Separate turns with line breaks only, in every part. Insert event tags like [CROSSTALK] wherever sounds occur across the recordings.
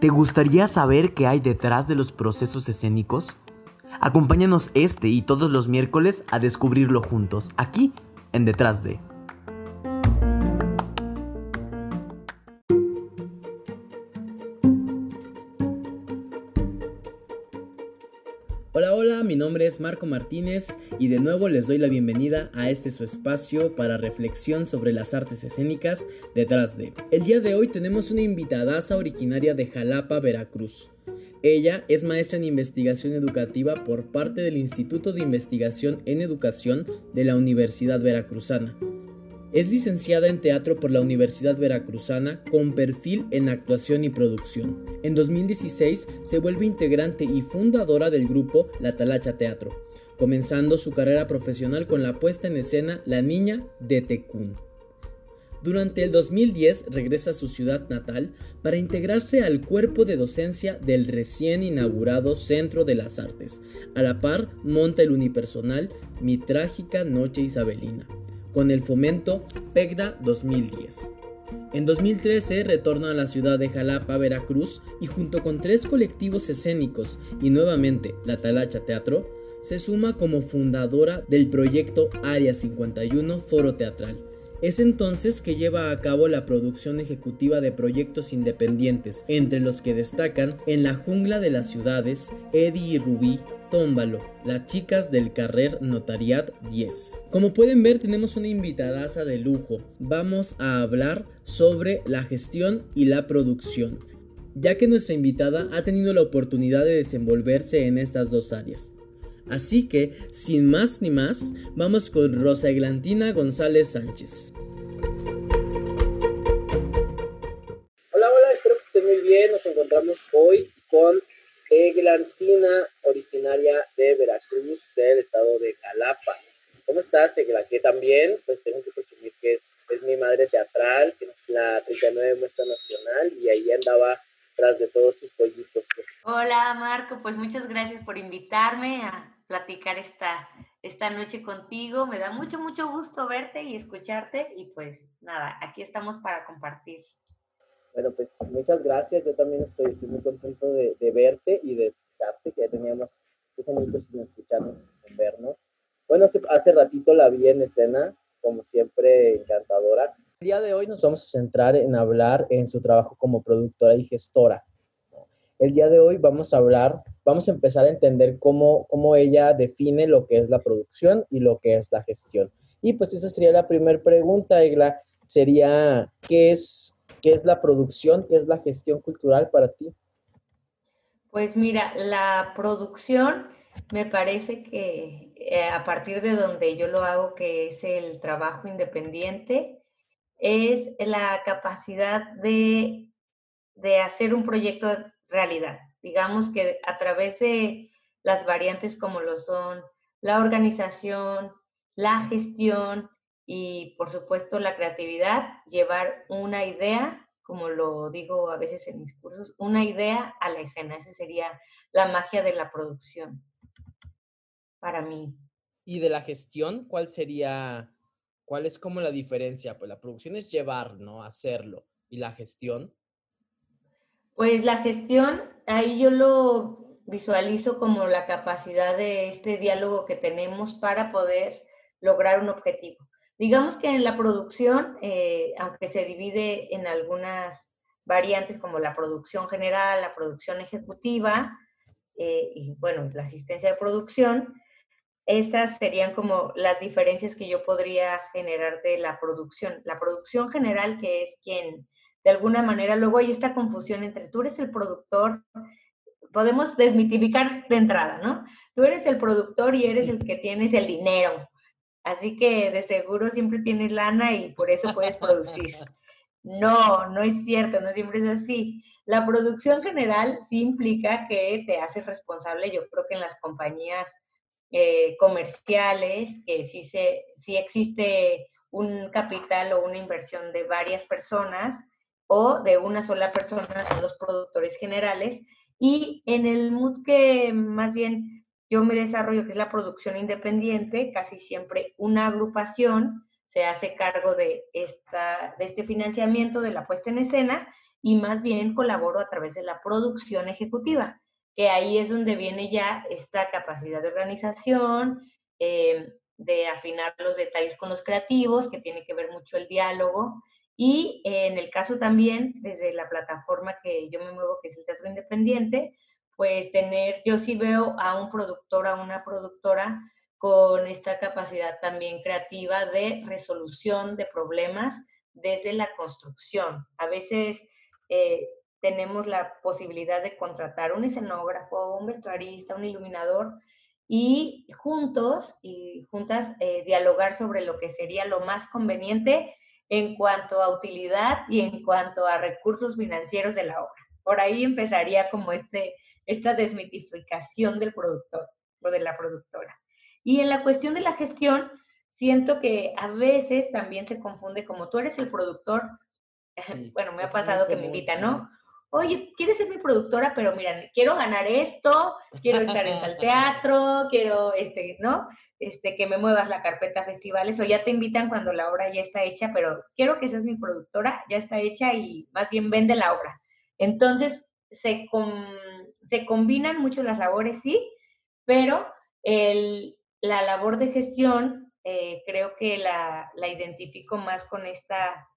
¿Te gustaría saber qué hay detrás de los procesos escénicos? Acompáñanos este y todos los miércoles a descubrirlo juntos, aquí en Detrás de. Es Marco Martínez y de nuevo les doy la bienvenida a este su espacio para reflexión sobre las artes escénicas detrás de. El día de hoy tenemos una invitadaza originaria de Jalapa, Veracruz. Ella es maestra en investigación educativa por parte del Instituto de Investigación en Educación de la Universidad Veracruzana. Es licenciada en teatro por la Universidad Veracruzana con perfil en actuación y producción. En 2016 se vuelve integrante y fundadora del grupo La Talacha Teatro, comenzando su carrera profesional con la puesta en escena La Niña de Tecún. Durante el 2010 regresa a su ciudad natal para integrarse al cuerpo de docencia del recién inaugurado Centro de las Artes. A la par monta el unipersonal Mi Trágica Noche Isabelina con el fomento PECDA 2010. En 2013 retorna a la ciudad de Jalapa, Veracruz, y junto con tres colectivos escénicos y nuevamente la Talacha Teatro, se suma como fundadora del proyecto Área 51 Foro Teatral. Es entonces que lleva a cabo la producción ejecutiva de proyectos independientes, entre los que destacan En la jungla de las ciudades, Eddie y Rubí, Tómbalo, las chicas del Carrer Notariat 10. Como pueden ver tenemos una invitadaza de lujo. Vamos a hablar sobre la gestión y la producción, ya que nuestra invitada ha tenido la oportunidad de desenvolverse en estas dos áreas. Así que, sin más ni más, vamos con Rosa Eglantina González Sánchez.
Hola, hola, espero que estén muy bien. Nos encontramos hoy con Eglantina, originaria de Veracruz, del estado de Jalapa. ¿Cómo estás, Egla? Que también, pues tengo que presumir que es, es mi madre teatral, que es la 39 muestra nacional, y ahí andaba tras de todos sus pollitos.
Hola, Marco, pues muchas gracias por invitarme a platicar esta, esta noche contigo. Me da mucho, mucho gusto verte y escucharte, y pues nada, aquí estamos para compartir.
Bueno, pues muchas gracias. Yo también estoy, muy contento de, verte y de escucharte, que ya teníamos mucho sin escucharnos, sin vernos. Bueno, hace ratito la vi en escena, como siempre, encantadora. El día de hoy nos vamos a centrar en hablar en su trabajo como productora y gestora. El día de hoy vamos a hablar, vamos a empezar a entender cómo, cómo ella define lo que es la producción y lo que es la gestión. Y pues esa sería la primera pregunta, Egla, sería, ¿qué es ¿Qué es la producción? ¿Qué es la gestión cultural para ti?
Pues mira, la producción me parece que eh, a partir de donde yo lo hago, que es el trabajo independiente, es la capacidad de, de hacer un proyecto realidad. Digamos que a través de las variantes como lo son la organización, la gestión y por supuesto la creatividad, llevar una idea, como lo digo a veces en mis cursos, una idea a la escena. Esa sería la magia de la producción para mí.
¿Y de la gestión cuál sería, cuál es como la diferencia? Pues la producción es llevar, ¿no? Hacerlo. ¿Y la gestión?
Pues la gestión, ahí yo lo visualizo como la capacidad de este diálogo que tenemos para poder lograr un objetivo. Digamos que en la producción, eh, aunque se divide en algunas variantes como la producción general, la producción ejecutiva eh, y bueno, la asistencia de producción, esas serían como las diferencias que yo podría generar de la producción. La producción general, que es quien, de alguna manera, luego hay esta confusión entre tú eres el productor, podemos desmitificar de entrada, ¿no? Tú eres el productor y eres el que tienes el dinero, Así que de seguro siempre tienes lana y por eso puedes producir. [LAUGHS] No, no es cierto, no siempre es así. La producción general sí implica que te haces responsable, yo creo que en las compañías eh, comerciales, que sí, se, sí existe un capital o una inversión de varias personas o de una sola persona, son los productores generales. Y en el mood que más bien yo me desarrollo, que es la producción independiente, casi siempre una agrupación se hace cargo de, esta, de este financiamiento, de la puesta en escena, y más bien colaboro a través de la producción ejecutiva, que ahí es donde viene ya esta capacidad de organización, eh, de afinar los detalles con los creativos, que tiene que ver mucho el diálogo. Y en el caso también, desde la plataforma que yo me muevo, que es el Teatro Independiente, pues tener, yo sí veo a un productor, a una productora con esta capacidad también creativa de resolución de problemas desde la construcción. A veces eh, tenemos la posibilidad de contratar un escenógrafo, un vestuarista, un iluminador y juntos y juntas eh, dialogar sobre lo que sería lo más conveniente en cuanto a utilidad y en cuanto a recursos financieros de la obra. Por ahí empezaría como este, esta desmitificación del productor o de la productora. Y en la cuestión de la gestión, siento que a veces también se confunde como tú eres el productor. bueno, me ha pasado que me invitan, ¿no? oye, ¿quieres ser mi productora? Pero mira, quiero ganar esto, quiero estar en tal teatro, quiero, este, ¿no? Este, que me muevas la carpeta festivales o ya te invitan cuando la obra ya está hecha, pero quiero que seas mi productora, ya está hecha y más bien vende la obra. Entonces, se, se combinan mucho las labores, sí, pero el, la labor de gestión eh, creo que la, la identifico más con, esta,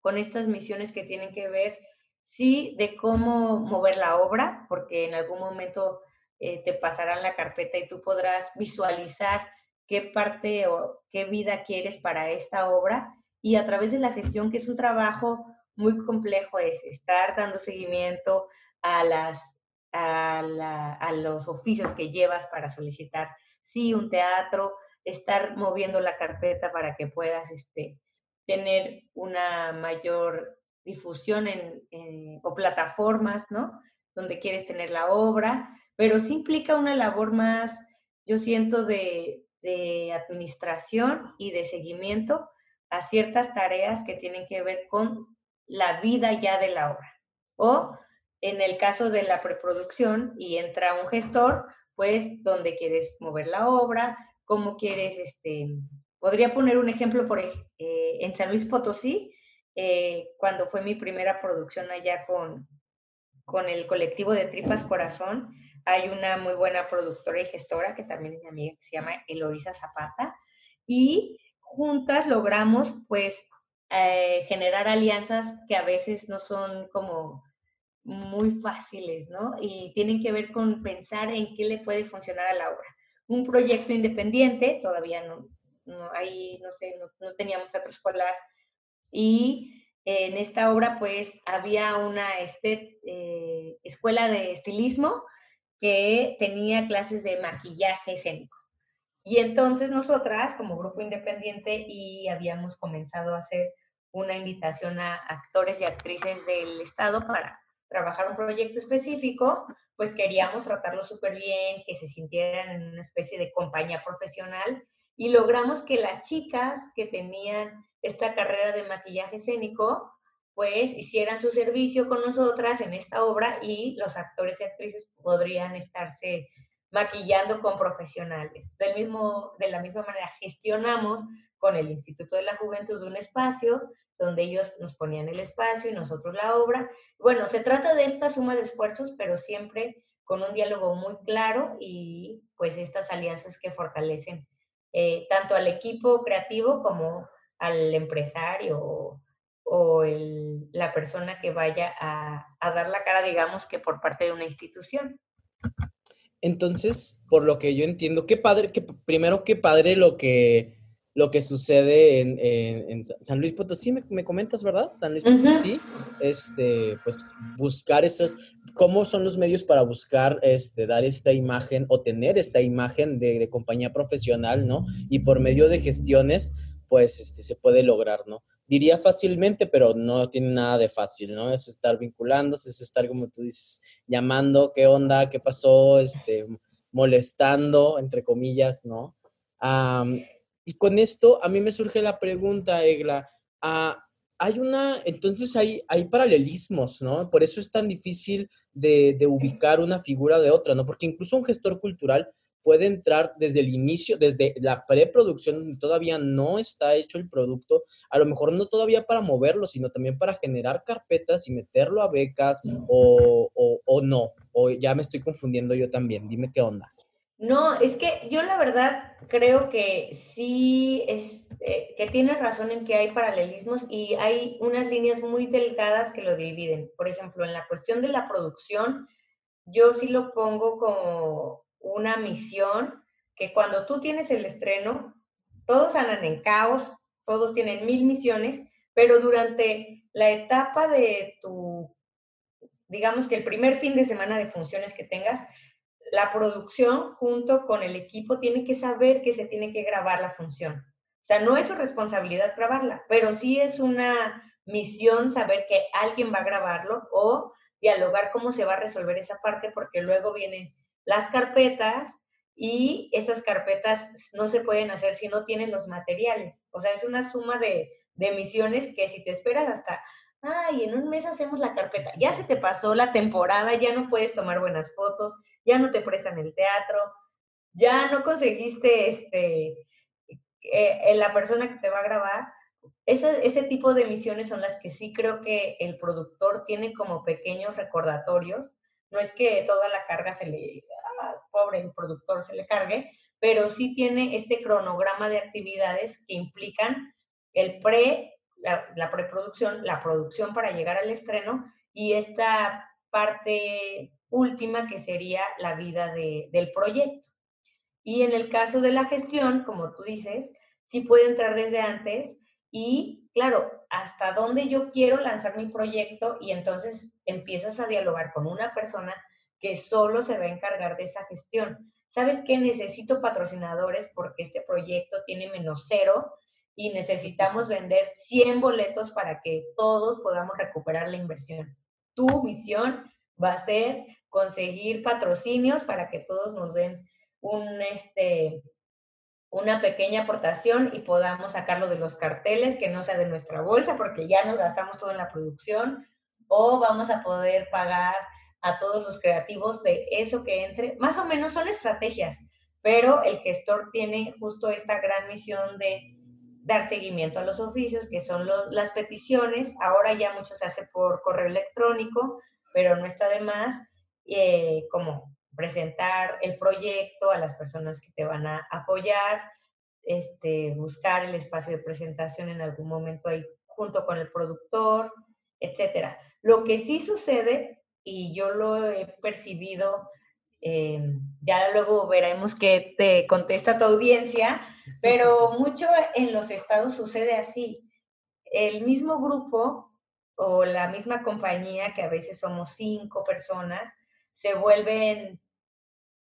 con estas misiones que tienen que ver sí de cómo mover la obra, porque en algún momento eh, te pasarán la carpeta y tú podrás visualizar qué parte o qué vida quieres para esta obra y a través de la gestión, que es un trabajo muy complejo, es estar dando seguimiento a, las, a, a los oficios que llevas para solicitar, sí, un teatro, estar moviendo la carpeta para que puedas este, tener una mayor difusión en, o plataformas, ¿no? Donde quieres tener la obra, pero sí implica una labor más, yo siento, de, de administración y de seguimiento a ciertas tareas que tienen que ver con la vida ya de la obra. O en el caso de la preproducción y entra un gestor, pues donde quieres mover la obra, cómo quieres, este, podría poner un ejemplo por eh, en San Luis Potosí, eh, cuando fue mi primera producción allá con, con el colectivo de Tripas Corazón. Hay una muy buena productora y gestora que también es mi amiga, que se llama Eloisa Zapata. Y juntas logramos, pues, eh, generar alianzas que a veces no son como muy fáciles, ¿no? Y tienen que ver con pensar en qué le puede funcionar a la obra. Un proyecto independiente, todavía no, ahí, no sé, no, no teníamos teatro escolar y en esta obra pues había una este, eh, escuela de estilismo que tenía clases de maquillaje escénico. Y entonces nosotras como grupo independiente y habíamos comenzado a hacer una invitación a actores y actrices del estado para trabajar un proyecto específico, pues queríamos tratarlo súper bien, que se sintieran en una especie de compañía profesional y logramos que las chicas que tenían esta carrera de maquillaje escénico, pues hicieran su servicio con nosotras en esta obra y los actores y actrices podrían estarse maquillando con profesionales. Del mismo, de la misma manera, gestionamos con el Instituto de la Juventud un espacio donde ellos nos ponían el espacio y nosotros la obra. Bueno, se trata de esta suma de esfuerzos, pero siempre con un diálogo muy claro y pues estas alianzas que fortalecen eh, tanto al equipo creativo como al empresario o, la persona que vaya a, dar la cara, digamos, que por parte de una institución.
Entonces, por lo que yo entiendo, qué padre, que primero qué padre lo que, lo que sucede en, San Luis Potosí, me, comentas, ¿verdad? San Luis Potosí, este, pues buscar esos, cómo son los medios para buscar, este, dar esta imagen o tener esta imagen de, de compañía profesional, ¿no? Y por medio de gestiones, pues este, se puede lograr, ¿no? Diría fácilmente, pero no tiene nada de fácil, ¿no? Es estar vinculándose, es estar, como tú dices, llamando, ¿qué onda? ¿Qué pasó? Este, molestando, entre comillas, ¿no? y con esto a mí me surge la pregunta, Egla, ah, hay una, entonces hay, hay paralelismos, ¿no? Por eso es tan difícil de, de ubicar una figura de otra, ¿no? Porque incluso un gestor cultural puede entrar desde el inicio, desde la preproducción, todavía no está hecho el producto, a lo mejor no todavía para moverlo, sino también para generar carpetas y meterlo a becas o, o no, o ya me estoy confundiendo yo también, dime qué onda.
No, es que yo la verdad creo que sí, es, eh, que tienes razón en que hay paralelismos y hay unas líneas muy delgadas que lo dividen. Por ejemplo, en la cuestión de la producción, yo sí lo pongo como una misión que cuando tú tienes el estreno, todos andan en caos, todos tienen mil misiones, pero durante la etapa de tu, digamos que el primer fin de semana de funciones que tengas, la producción junto con el equipo tiene que saber que se tiene que grabar la función. O sea, no es su responsabilidad grabarla, pero sí es una misión saber que alguien va a grabarlo o dialogar cómo se va a resolver esa parte, porque luego vienen las carpetas y esas carpetas no se pueden hacer si no tienes los materiales. O sea, es una suma de, de misiones que si te esperas hasta, ay, en un mes hacemos la carpeta, ya se te pasó la temporada, ya no puedes tomar buenas fotos, ya no te prestan el teatro, ya no conseguiste este, eh, la persona que te va a grabar. Ese, ese tipo de misiones son las que sí creo que el productor tiene como pequeños recordatorios. No es que toda la carga se le, ah, pobre el productor se le cargue, pero sí tiene este cronograma de actividades que implican el pre, la, preproducción, la producción para llegar al estreno y esta parte última que sería la vida del proyecto. Y en el caso de la gestión, como tú dices, sí puede entrar desde antes y, claro, hasta dónde yo quiero lanzar mi proyecto y entonces empiezas a dialogar con una persona que solo se va a encargar de esa gestión. ¿Sabes qué? Necesito patrocinadores porque este proyecto tiene menos cero y necesitamos vender 100 boletos para que todos podamos recuperar la inversión. Tu misión va a ser conseguir patrocinios para que todos nos den un, este, una pequeña aportación y podamos sacarlo de los carteles, que no sea de nuestra bolsa, porque ya nos gastamos todo en la producción, o vamos a poder pagar a todos los creativos de eso que entre. Más o menos son estrategias, pero el gestor tiene justo esta gran misión de dar seguimiento a los oficios, que son las peticiones. Ahora ya mucho se hace por correo electrónico, pero no está de más eh, presentar el proyecto a las personas que te van a apoyar, este, buscar el espacio de presentación en algún momento ahí junto con el productor, etcétera. Lo que sí sucede, y yo lo he percibido, eh, ya luego veremos qué te contesta tu audiencia, pero [LAUGHS] mucho en los estados sucede así. El mismo grupo o la misma compañía, que a veces somos cinco personas, se vuelven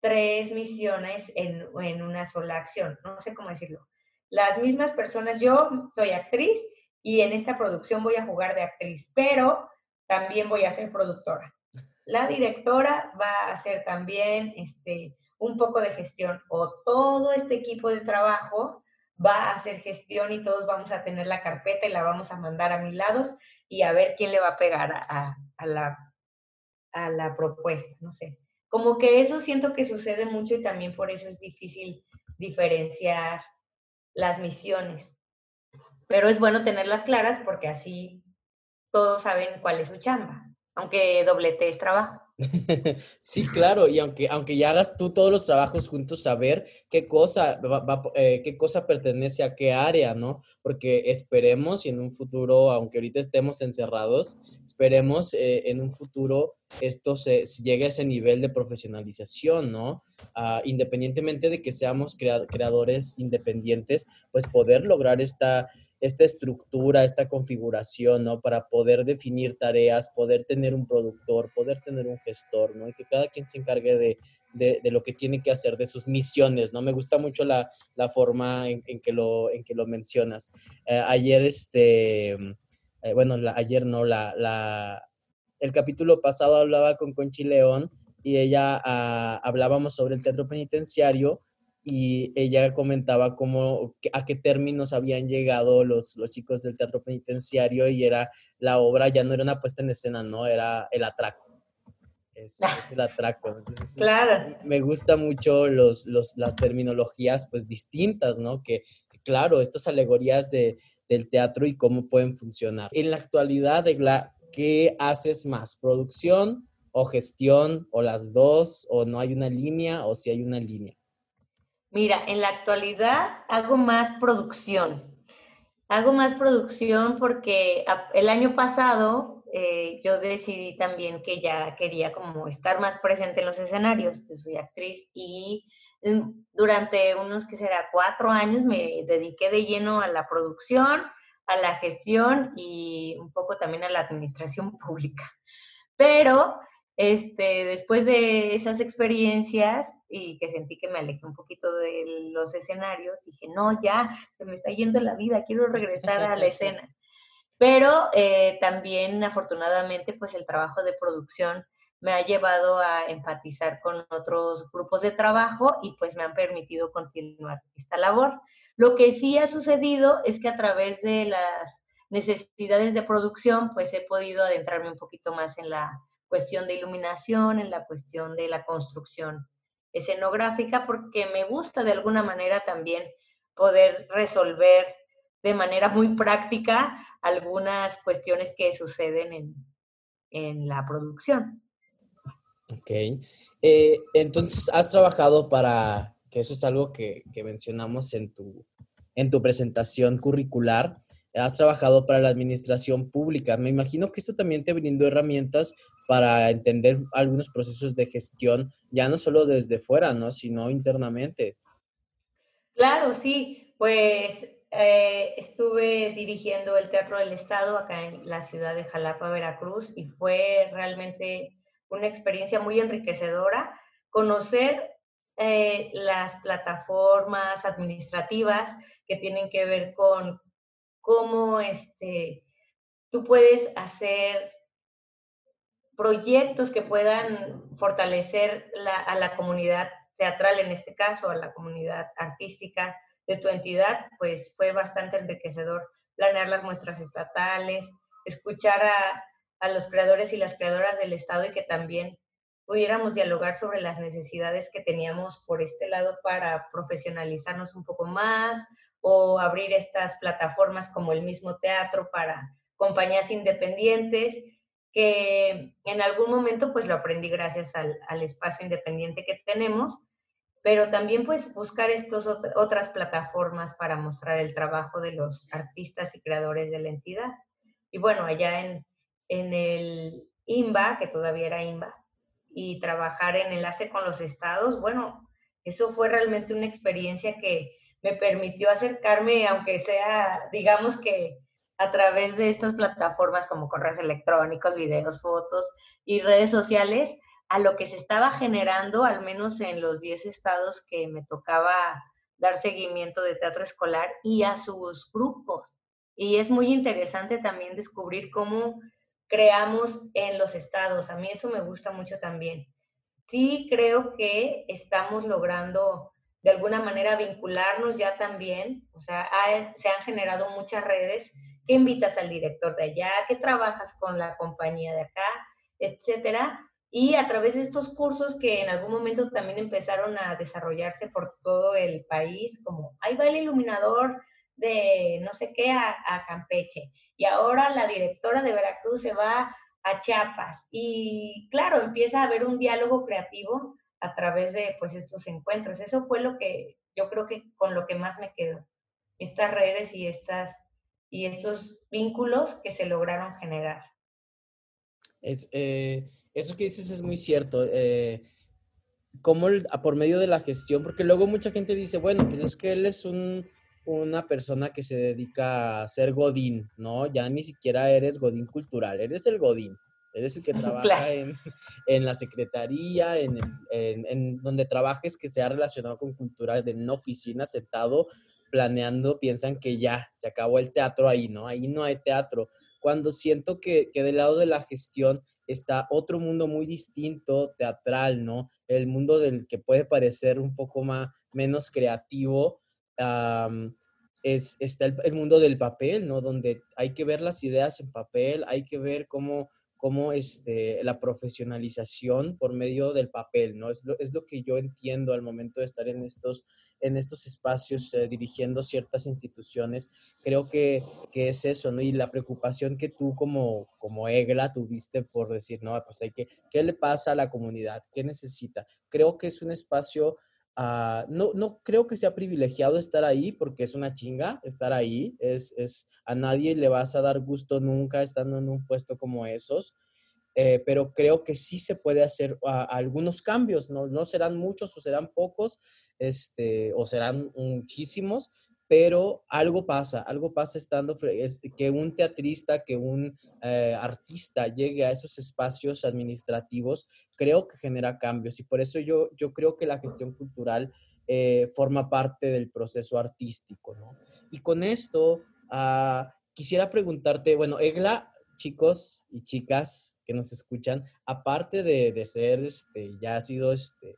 tres misiones en, en, una sola acción. No sé cómo decirlo. Las mismas personas, yo soy actriz y en esta producción voy a jugar de actriz, pero también voy a ser productora. La directora va a hacer también este, un poco de gestión o todo este equipo de trabajo va a hacer gestión y todos vamos a tener la carpeta y la vamos a mandar a mis lados y a ver quién le va a pegar a, la a la propuesta, no sé. Como que eso siento que sucede mucho y también por eso es difícil diferenciar las misiones. Pero es bueno tenerlas claras porque así todos saben cuál es su chamba, aunque doblete es trabajo. [LAUGHS]
sí, claro, y aunque, aunque ya hagas tú todos los trabajos juntos, saber qué cosa, eh, qué cosa pertenece a qué área, ¿no? Porque esperemos y en un futuro, aunque ahorita estemos encerrados, esperemos eh, en un futuro esto se, llegue a ese nivel de profesionalización, ¿no? Ah, independientemente de que seamos creadores independientes, pues poder lograr esta, esta estructura, esta configuración, ¿no? Para poder definir tareas, poder tener un productor, poder tener un gestor, ¿no? Y que cada quien se encargue de, de, lo que tiene que hacer, de sus misiones, ¿no? Me gusta mucho la, la forma en, que lo, en que lo mencionas. Eh, ayer, este, eh, bueno, ayer no, la, la, el capítulo pasado hablaba con Conchi León y ella ah, hablábamos sobre el teatro penitenciario y ella comentaba cómo, a qué términos habían llegado los, los chicos del teatro penitenciario y era la obra, ya no era una puesta en escena, no, era el atraco. Es, el atraco. Entonces, claro. Me gusta mucho los, los, las terminologías pues distintas, ¿no? Que, claro, estas alegorías de, del teatro y cómo pueden funcionar. En la actualidad, ¿qué haces más? ¿Producción o gestión o las dos? ¿O no hay una línea o si hay una línea?
Mira, en la actualidad hago más producción. Hago más producción porque el año pasado eh, yo decidí también que ya quería como estar más presente en los escenarios, pues soy actriz y mm, durante unos que será cuatro años me dediqué de lleno a la producción, a la gestión y un poco también a la administración [LAUGHS] pública. Pero este, después de esas experiencias y que sentí que me alejé un poquito de los escenarios, dije, no, ya, se me está yendo la vida, quiero regresar a la [LAUGHS] escena. Pero eh, también, afortunadamente, pues el trabajo de producción me ha llevado a empatizar con otros grupos de trabajo y pues me han permitido continuar esta labor. Lo que sí ha sucedido es que a través de las necesidades de producción, pues he podido adentrarme un poquito más en la cuestión de iluminación, en la cuestión de la construcción escenográfica, porque me gusta de alguna manera también poder resolver de manera muy práctica algunas cuestiones que suceden en, en la producción.
Ok. Eh, entonces, has trabajado para, que eso es algo que, que, mencionamos en tu, en tu presentación curricular, has trabajado para la administración pública. Me imagino que esto también te brindó herramientas para entender algunos procesos de gestión, ya no solo desde fuera, ¿no? Sino internamente.
Claro, sí. Pues eh, estuve dirigiendo el Teatro del Estado acá en la ciudad de Jalapa, Veracruz, y fue realmente una experiencia muy enriquecedora conocer eh, las plataformas administrativas que tienen que ver con cómo este, tú puedes hacer proyectos que puedan fortalecer a la comunidad teatral, en este caso, a la comunidad artística, de tu entidad, pues fue bastante enriquecedor planear las muestras estatales, escuchar a, a los creadores y las creadoras del Estado y que también pudiéramos dialogar sobre las necesidades que teníamos por este lado para profesionalizarnos un poco más o abrir estas plataformas como el mismo teatro para compañías independientes, que en algún momento pues lo aprendí gracias al, al espacio independiente que tenemos pero también pues buscar estas otras plataformas para mostrar el trabajo de los artistas y creadores de la entidad. Y bueno, allá en, en el IMBA, que todavía era IMBA, y trabajar en enlace con los estados, bueno, eso fue realmente una experiencia que me permitió acercarme, aunque sea, digamos que a través de estas plataformas como correos electrónicos, videos, fotos y redes sociales, a lo que se estaba generando, al menos en los 10 estados que me tocaba dar seguimiento de teatro escolar y a sus grupos. Y es muy interesante también descubrir cómo creamos en los estados. A mí eso me gusta mucho también. Sí creo que estamos logrando de alguna manera vincularnos ya también. O sea, se han generado muchas redes que invitas al director de allá, que trabajas con la compañía de acá, etcétera y a través de estos cursos que en algún momento también empezaron a desarrollarse por todo el país, como ahí va el iluminador de no sé qué a, Campeche y ahora la directora de Veracruz se va a Chiapas y claro, empieza a haber un diálogo creativo a través de pues estos encuentros. Eso fue lo que yo creo que con lo que más me quedo, estas redes y estas y estos vínculos que se lograron generar.
Es, eh, eso que dices es muy cierto. Eh, como por medio de la gestión, porque luego mucha gente dice, bueno, pues es que él es un, una persona que se dedica a ser godín, ¿no? Ya ni siquiera eres godín cultural, eres el godín. Eres el que [LAUGHS] trabaja en, en, la secretaría, en, en, en, donde trabajes que sea relacionado con cultura, de una oficina sentado planeando, piensan que ya se acabó el teatro ahí, ¿no? Ahí no hay teatro. Cuando siento que, que del lado de la gestión está otro mundo muy distinto, teatral, ¿no? El mundo del que puede parecer un poco más, menos creativo, es, está el, mundo del papel, ¿no? Donde hay que ver las ideas en papel, hay que ver cómo, como este, la profesionalización por medio del papel, ¿no? Es lo, es lo que yo entiendo al momento de estar en estos, en estos espacios eh, dirigiendo ciertas instituciones. Creo que, que, es eso. Y la preocupación que tú como, como EGLA tuviste por decir, no, pues hay que, ¿qué le pasa a la comunidad? ¿Qué necesita? Creo que es un espacio Uh, no, no creo que sea privilegiado estar ahí porque es una chinga estar ahí. Es, es, a nadie le vas a dar gusto nunca estando en un puesto como esos. Eh, pero creo que sí se puede hacer uh, algunos cambios, ¿no? no serán muchos o serán pocos, este, o serán muchísimos, pero algo pasa, algo pasa estando, es que un teatrista, que un eh, artista llegue a esos espacios administrativos, creo que genera cambios y por eso yo, yo creo que la gestión cultural eh, forma parte del proceso artístico, ¿no? Y con esto, uh, quisiera preguntarte, bueno, Egla, chicos y chicas que nos escuchan, aparte de, de ser, este, ya ha sido, este,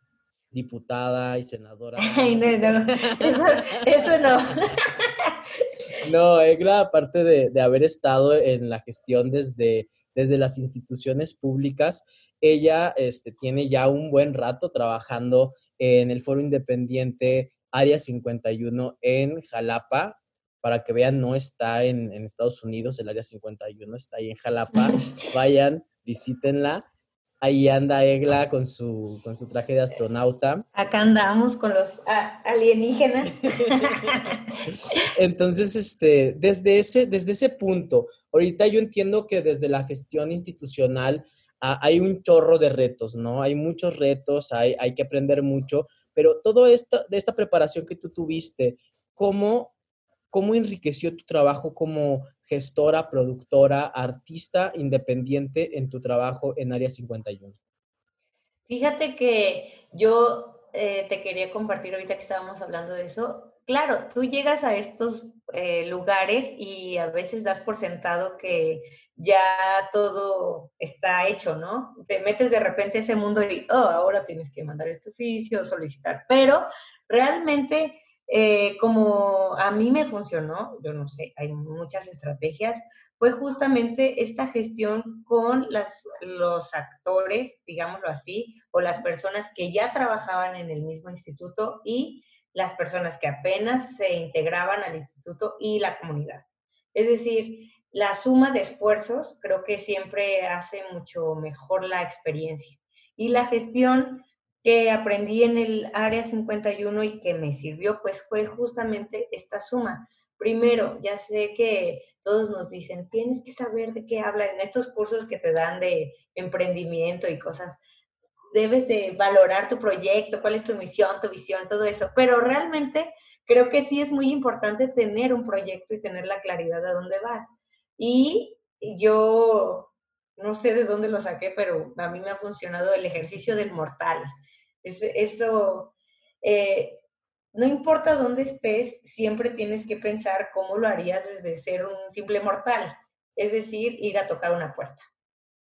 diputada y senadora.
Ay, no, no, [LAUGHS] eso, eso no. [LAUGHS]
No, Egla, aparte de, de, haber estado en la gestión desde, desde las instituciones públicas, ella este, tiene ya un buen rato trabajando en el Foro Independiente Área 51 en Jalapa. Para que vean, no está en, en Estados Unidos, el Área 51 está ahí en Jalapa. [LAUGHS] Vayan, visítenla. Ahí anda Egla con su, con su traje de astronauta.
Acá andamos con los alienígenas. [LAUGHS]
Entonces, este, desde, ese, desde ese punto, ahorita yo entiendo que desde la gestión institucional ah, hay un chorro de retos, ¿no? Hay muchos retos, hay, hay que aprender mucho, pero todo esto, de esta preparación que tú tuviste, ¿cómo, ¿cómo enriqueció tu trabajo como gestora, productora, artista independiente en tu trabajo en Área 51?
Fíjate que yo eh, te quería compartir ahorita que estábamos hablando de eso. Claro, tú llegas a estos eh, lugares y a veces das por sentado que ya todo está hecho, ¿no? Te metes de repente a ese mundo y, oh, ahora tienes que mandar este oficio, solicitar, pero realmente eh, como a mí me funcionó, yo no sé, hay muchas estrategias, fue justamente esta gestión con los actores, digámoslo así, o las personas que ya trabajaban en el mismo instituto y las personas que apenas se integraban al instituto y la comunidad. Es decir, la suma de esfuerzos creo que siempre hace mucho mejor la experiencia. Y la gestión que aprendí en el área 51 y que me sirvió, pues fue justamente esta suma. Primero, ya sé que todos nos dicen, tienes que saber de qué habla en estos cursos que te dan de emprendimiento y cosas. Debes de valorar tu proyecto, cuál es tu misión, tu visión, todo eso. Pero realmente creo que sí es muy importante tener un proyecto y tener la claridad de dónde vas. Y yo no sé de dónde lo saqué, pero a mí me ha funcionado el ejercicio del mortal. Es, eso, eh, no importa dónde estés, siempre tienes que pensar cómo lo harías desde ser un simple mortal, es decir, ir a tocar una puerta,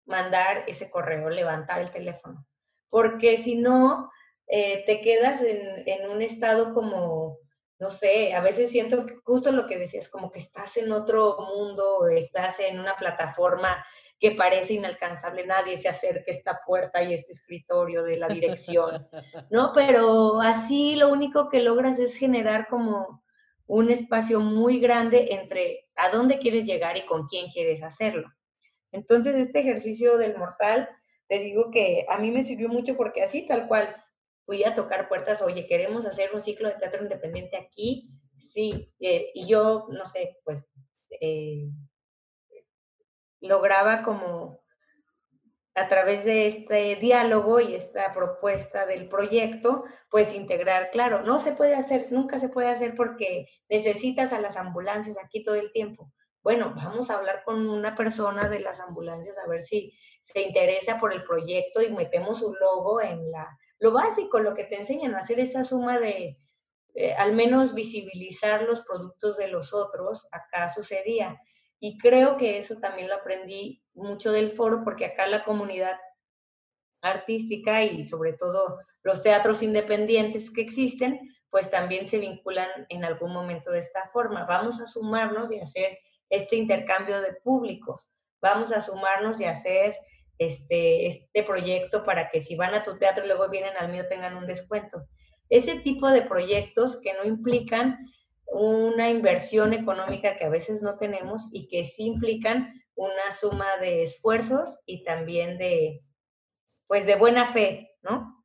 mandar ese correo, levantar el teléfono, porque si no, eh, te quedas en, en un estado como, no sé, a veces siento justo lo que decías, como que estás en otro mundo, estás en una plataforma que parece inalcanzable, nadie se acerque a esta puerta y este escritorio de la dirección, [LAUGHS] ¿no? Pero así lo único que logras es generar como un espacio muy grande entre a dónde quieres llegar y con quién quieres hacerlo. Entonces, este ejercicio del mortal, te digo que a mí me sirvió mucho porque así, tal cual, fui a tocar puertas, oye, queremos hacer un ciclo de teatro independiente aquí, sí, eh, y yo, no sé, pues eh, lograba como a través de este diálogo y esta propuesta del proyecto, pues integrar, claro, no se puede hacer, nunca se puede hacer porque necesitas a las ambulancias aquí todo el tiempo. Bueno, vamos a hablar con una persona de las ambulancias a ver si se interesa por el proyecto y metemos un logo en la, lo básico, lo que te enseñan a hacer esa suma de, eh, al menos visibilizar los productos de los otros, acá sucedía. Y creo que eso también lo aprendí mucho del foro porque acá la comunidad artística y sobre todo los teatros independientes que existen, pues también se vinculan en algún momento de esta forma. Vamos a sumarnos y hacer este intercambio de públicos. vamos a sumarnos y hacer este, este proyecto para que si van a tu teatro y luego vienen al mío tengan un descuento. Ese tipo de proyectos que no implican una inversión económica que a veces no tenemos y que sí implican una suma de esfuerzos y también de, pues, de buena fe, ¿no?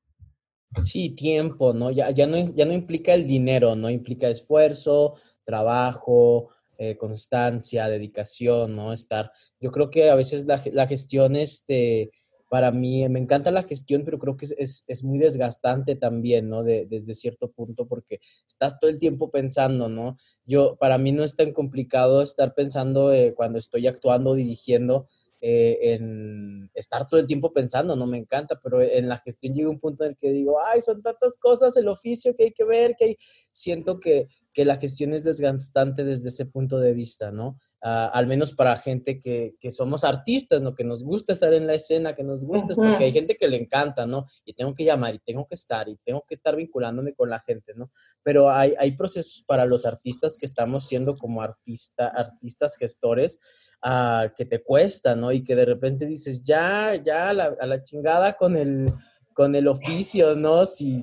Sí, tiempo, ¿no? Ya, ya, no, ya no implica el dinero, ¿no? Implica esfuerzo, trabajo, eh, constancia, dedicación, ¿no? Estar, yo creo que a veces la, la gestión, este, para mí, me encanta la gestión, pero creo que es, es, muy desgastante también, ¿no? De, desde cierto punto, porque estás todo el tiempo pensando, ¿no? Yo, para mí no es tan complicado estar pensando eh, cuando estoy actuando, dirigiendo, eh, en estar todo el tiempo pensando, no me encanta, pero en la gestión llega un punto en el que digo, ay, son tantas cosas, el oficio que hay que ver, que hay... siento que, que la gestión es desgastante desde ese punto de vista, ¿no? Ah, al menos para gente que, que, somos artistas, ¿no? Que nos gusta estar en la escena, que nos gusta, porque hay gente que le encanta, ¿no? Y tengo que llamar y tengo que estar y tengo que estar vinculándome con la gente, ¿no? Pero hay, hay procesos para los artistas que estamos siendo como artista, artistas gestores uh, que te cuesta, ¿no? Y que de repente dices, ya, ya, a la, a la chingada con el, con el oficio, ¿no? Si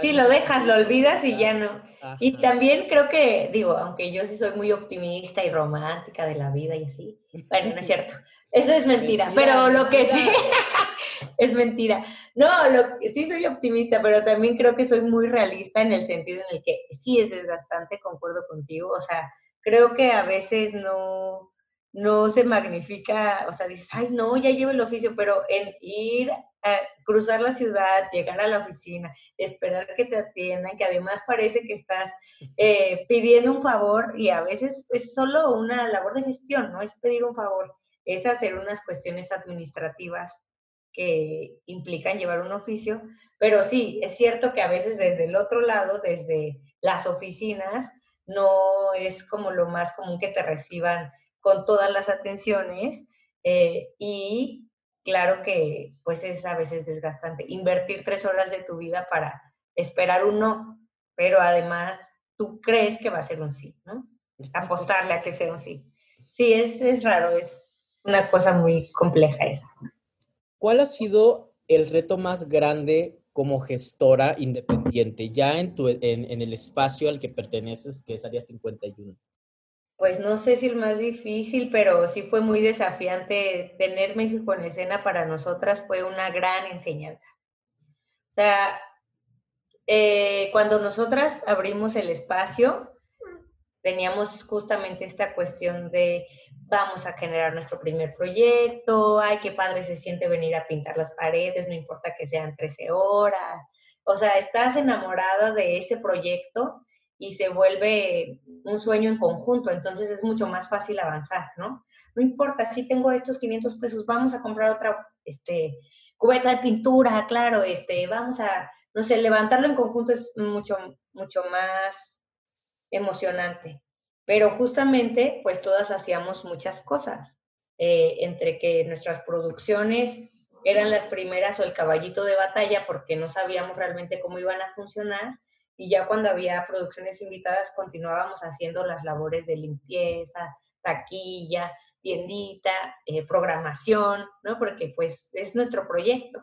sí, lo dejas, lo olvidas y ya no. Y también creo que, digo, aunque yo sí soy muy optimista y romántica de la vida y así, bueno, no es [LAUGHS] cierto. Eso es mentira, pero lo que sí [LAUGHS] es mentira. No, lo, sí soy optimista, pero también creo que soy muy realista en el sentido en el que sí es desgastante, concuerdo contigo. O sea, creo que a veces no, no se magnifica, o sea, dices, ay, no, ya llevo el oficio, pero en ir a cruzar la ciudad, llegar a la oficina, esperar que te atiendan, que además parece que estás eh, pidiendo un favor y a veces es solo una labor de gestión, no es pedir un favor, es hacer unas cuestiones administrativas que implican llevar un oficio, pero sí, es cierto que a veces desde el otro lado, desde las oficinas, no es como lo más común que te reciban con todas las atenciones eh, y claro que pues es a veces desgastante invertir tres horas de tu vida para esperar un no, pero además tú crees que va a ser un sí, ¿no? [LAUGHS] Apostarle a que sea un sí. Sí, es, es raro, es una cosa muy compleja esa.
¿Cuál ha sido el reto más grande como gestora independiente, ya en, tu, en, en el espacio al que perteneces, que es Área 51?
Pues no sé si el más difícil, pero sí fue muy desafiante. Tener México en escena para nosotras fue una gran enseñanza. O sea, eh, cuando nosotras abrimos el espacio, teníamos justamente esta cuestión de vamos a generar nuestro primer proyecto, ay, qué padre se siente venir a pintar las paredes, no importa que sean 13 horas. O sea, estás enamorada de ese proyecto y se vuelve un sueño en conjunto, entonces es mucho más fácil avanzar, ¿no? No importa, si tengo estos 500 pesos, vamos a comprar otra este, cubeta de pintura, claro, este, vamos a, no sé, levantarlo en conjunto es mucho, mucho más emocionante. Pero justamente, pues todas hacíamos muchas cosas, eh, entre que nuestras producciones eran las primeras o el caballito de batalla porque no sabíamos realmente cómo iban a funcionar, y ya cuando había producciones invitadas continuábamos haciendo las labores de limpieza, taquilla, tiendita, eh, programación, ¿no? Porque pues es nuestro proyecto.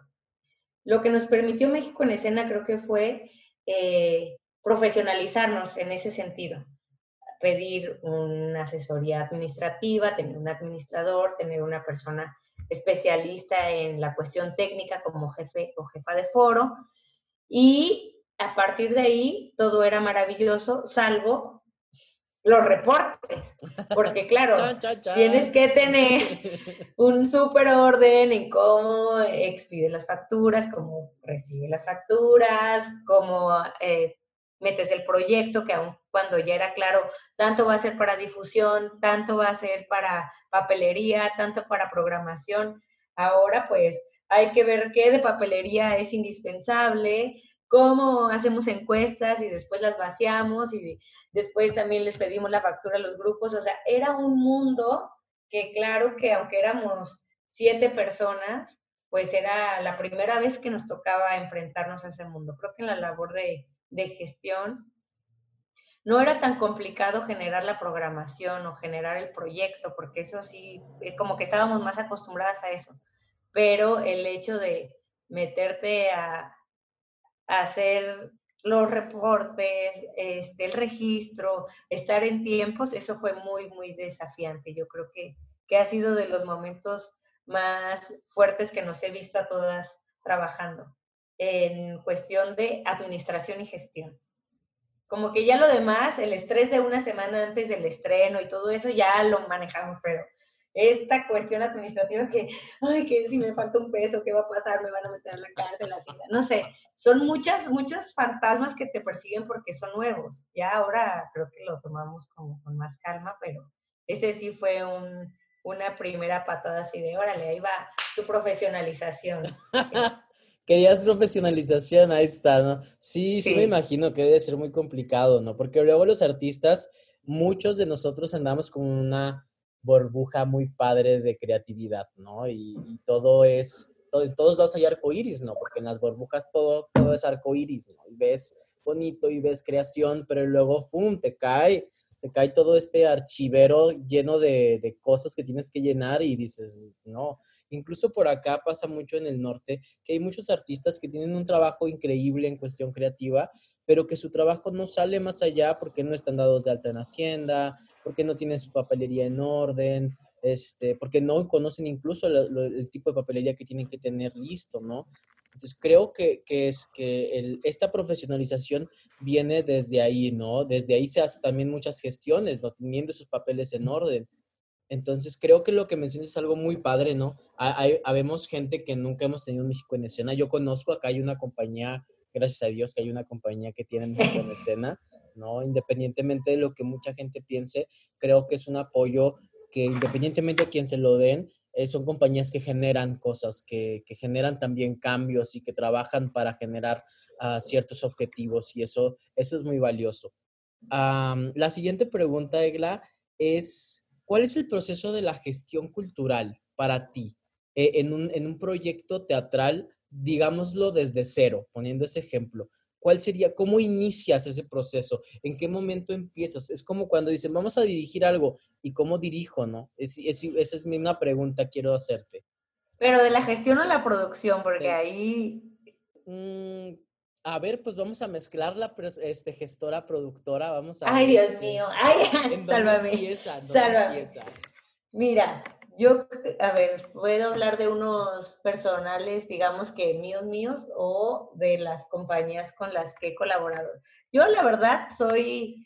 Lo que nos permitió México en escena creo que fue eh, profesionalizarnos en ese sentido, pedir una asesoría administrativa, tener un administrador, tener una persona especialista en la cuestión técnica como jefe o jefa de foro y a partir de ahí todo era maravilloso, salvo los reportes, porque claro, [LAUGHS] tienes que tener [LAUGHS] un súper orden en cómo expide las facturas, cómo recibe las facturas, cómo eh, metes el proyecto, que aun cuando ya era claro, tanto va a ser para difusión, tanto va a ser para papelería, tanto para programación, ahora pues hay que ver qué de papelería es indispensable, cómo hacemos encuestas y después las vaciamos y después también les pedimos la factura a los grupos. O sea, era un mundo que claro que aunque éramos siete personas, pues era la primera vez que nos tocaba enfrentarnos a ese mundo. Creo que en la labor de, de gestión no era tan complicado generar la programación o generar el proyecto, porque eso sí, eh, como que estábamos más acostumbradas a eso. Pero el hecho de meterte a, hacer los reportes, este, el registro, estar en tiempos, eso fue muy, muy desafiante. Yo creo que, que ha sido de los momentos más fuertes que nos he visto a todas trabajando en cuestión de administración y gestión como que ya lo demás, el estrés de una semana antes del estreno y todo eso ya lo manejamos, pero esta cuestión administrativa que, ay, que si me falta un peso, ¿qué va a pasar? Me van a meter en la cárcel, así, no sé, son muchas, muchos fantasmas que te persiguen porque son nuevos. Ya ahora creo que lo tomamos como con más calma, pero ese sí fue un, una primera patada así de, órale, ahí va tu profesionalización. [LAUGHS]
Querías profesionalización, ahí está, ¿no? Sí, sí, me imagino que debe ser muy complicado, ¿no? Porque luego los artistas, muchos de nosotros andamos con una burbuja muy padre de creatividad, ¿no? Y, todo es, todo, todos lados hay arco iris, ¿no? Porque en las burbujas todo, todo es arco iris, ¿no? Y ves bonito y ves creación, pero luego, ¡fum!, te cae te cae todo este archivero lleno de, de, cosas que tienes que llenar y dices, no, incluso por acá pasa mucho en el norte, que hay muchos artistas que tienen un trabajo increíble en cuestión creativa, pero que su trabajo no sale más allá porque no están dados de alta en Hacienda, porque no tienen su papelería en orden, este, porque no conocen incluso el tipo de papelería que tienen que tener listo, ¿no? Entonces creo que, es que esta profesionalización viene desde ahí, ¿no? Desde ahí se hacen también muchas gestiones, ¿no? Teniendo sus papeles en orden. Entonces creo que lo que mencionas es algo muy padre, ¿no? Hay, habemos gente que nunca hemos tenido México en escena. Yo conozco, acá hay una compañía, gracias a Dios que hay una compañía que tiene México en [LAUGHS] escena, ¿no? Independientemente de lo que mucha gente piense, creo que es un apoyo que independientemente de quién se lo den, eh, son compañías que generan cosas, que, generan también cambios y que trabajan para generar ah, ciertos objetivos y eso, eso es muy valioso. la siguiente pregunta, Egla, es, ¿cuál es el proceso de la gestión cultural para ti eh, en, un, en un proyecto teatral, digámoslo desde cero, poniendo ese ejemplo? ¿Cuál sería, cómo inicias ese proceso? ¿En qué momento empiezas? Es como cuando dicen, vamos a dirigir algo, ¿y cómo dirijo, no? Es, esa es una pregunta quiero hacerte.
Pero de la gestión o la producción, porque ahí...
Mm, a ver, pues vamos a mezclar la este, gestora, productora, vamos a...
Ay, Dios mío, [LAUGHS] ay, sálvame. sálvame. Mira, yo, a ver, puedo hablar de unos personales, digamos que míos, míos, o de las compañías con las que he colaborado. Yo, la verdad, soy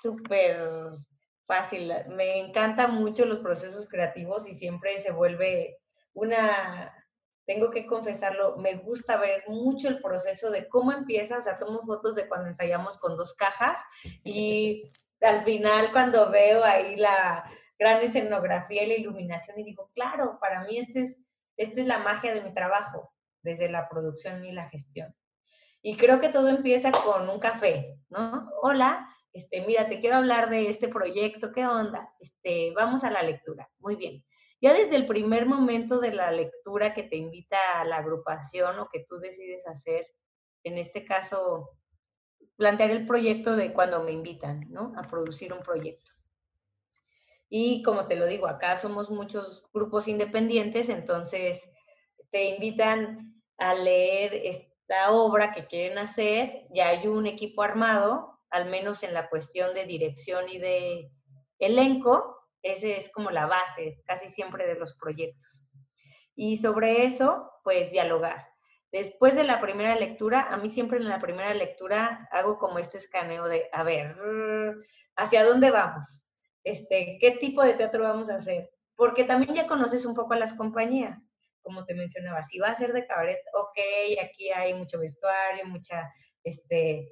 súper fácil. Me encantan mucho los procesos creativos y siempre se vuelve una, tengo que confesarlo, me gusta ver mucho el proceso de cómo empieza, o sea, tomo fotos de cuando ensayamos con dos cajas y al final cuando veo ahí la, gran escenografía y la iluminación y digo, claro, para mí este es, esta es la magia de mi trabajo, desde la producción y la gestión. Y creo que todo empieza con un café, ¿no? Hola, este, mira, te quiero hablar de este proyecto, ¿qué onda? Este, vamos a la lectura. Muy bien. Ya desde el primer momento de la lectura que te invita a la agrupación o que tú decides hacer, en este caso, plantear el proyecto de cuando me invitan, ¿no? A producir un proyecto. Y como te lo digo, acá somos muchos grupos independientes, entonces te invitan a leer esta obra que quieren hacer, ya hay un equipo armado, al menos en la cuestión de dirección y de elenco, ese es como la base casi siempre de los proyectos. Y sobre eso, pues dialogar. Después de la primera lectura, a mí siempre en la primera lectura hago como este escaneo de, a ver, ¿hacia dónde vamos? Este, qué tipo de teatro vamos a hacer, porque también ya conoces un poco a las compañías, como te mencionaba, si va a ser de cabaret, ok, aquí hay mucho vestuario, mucha, este,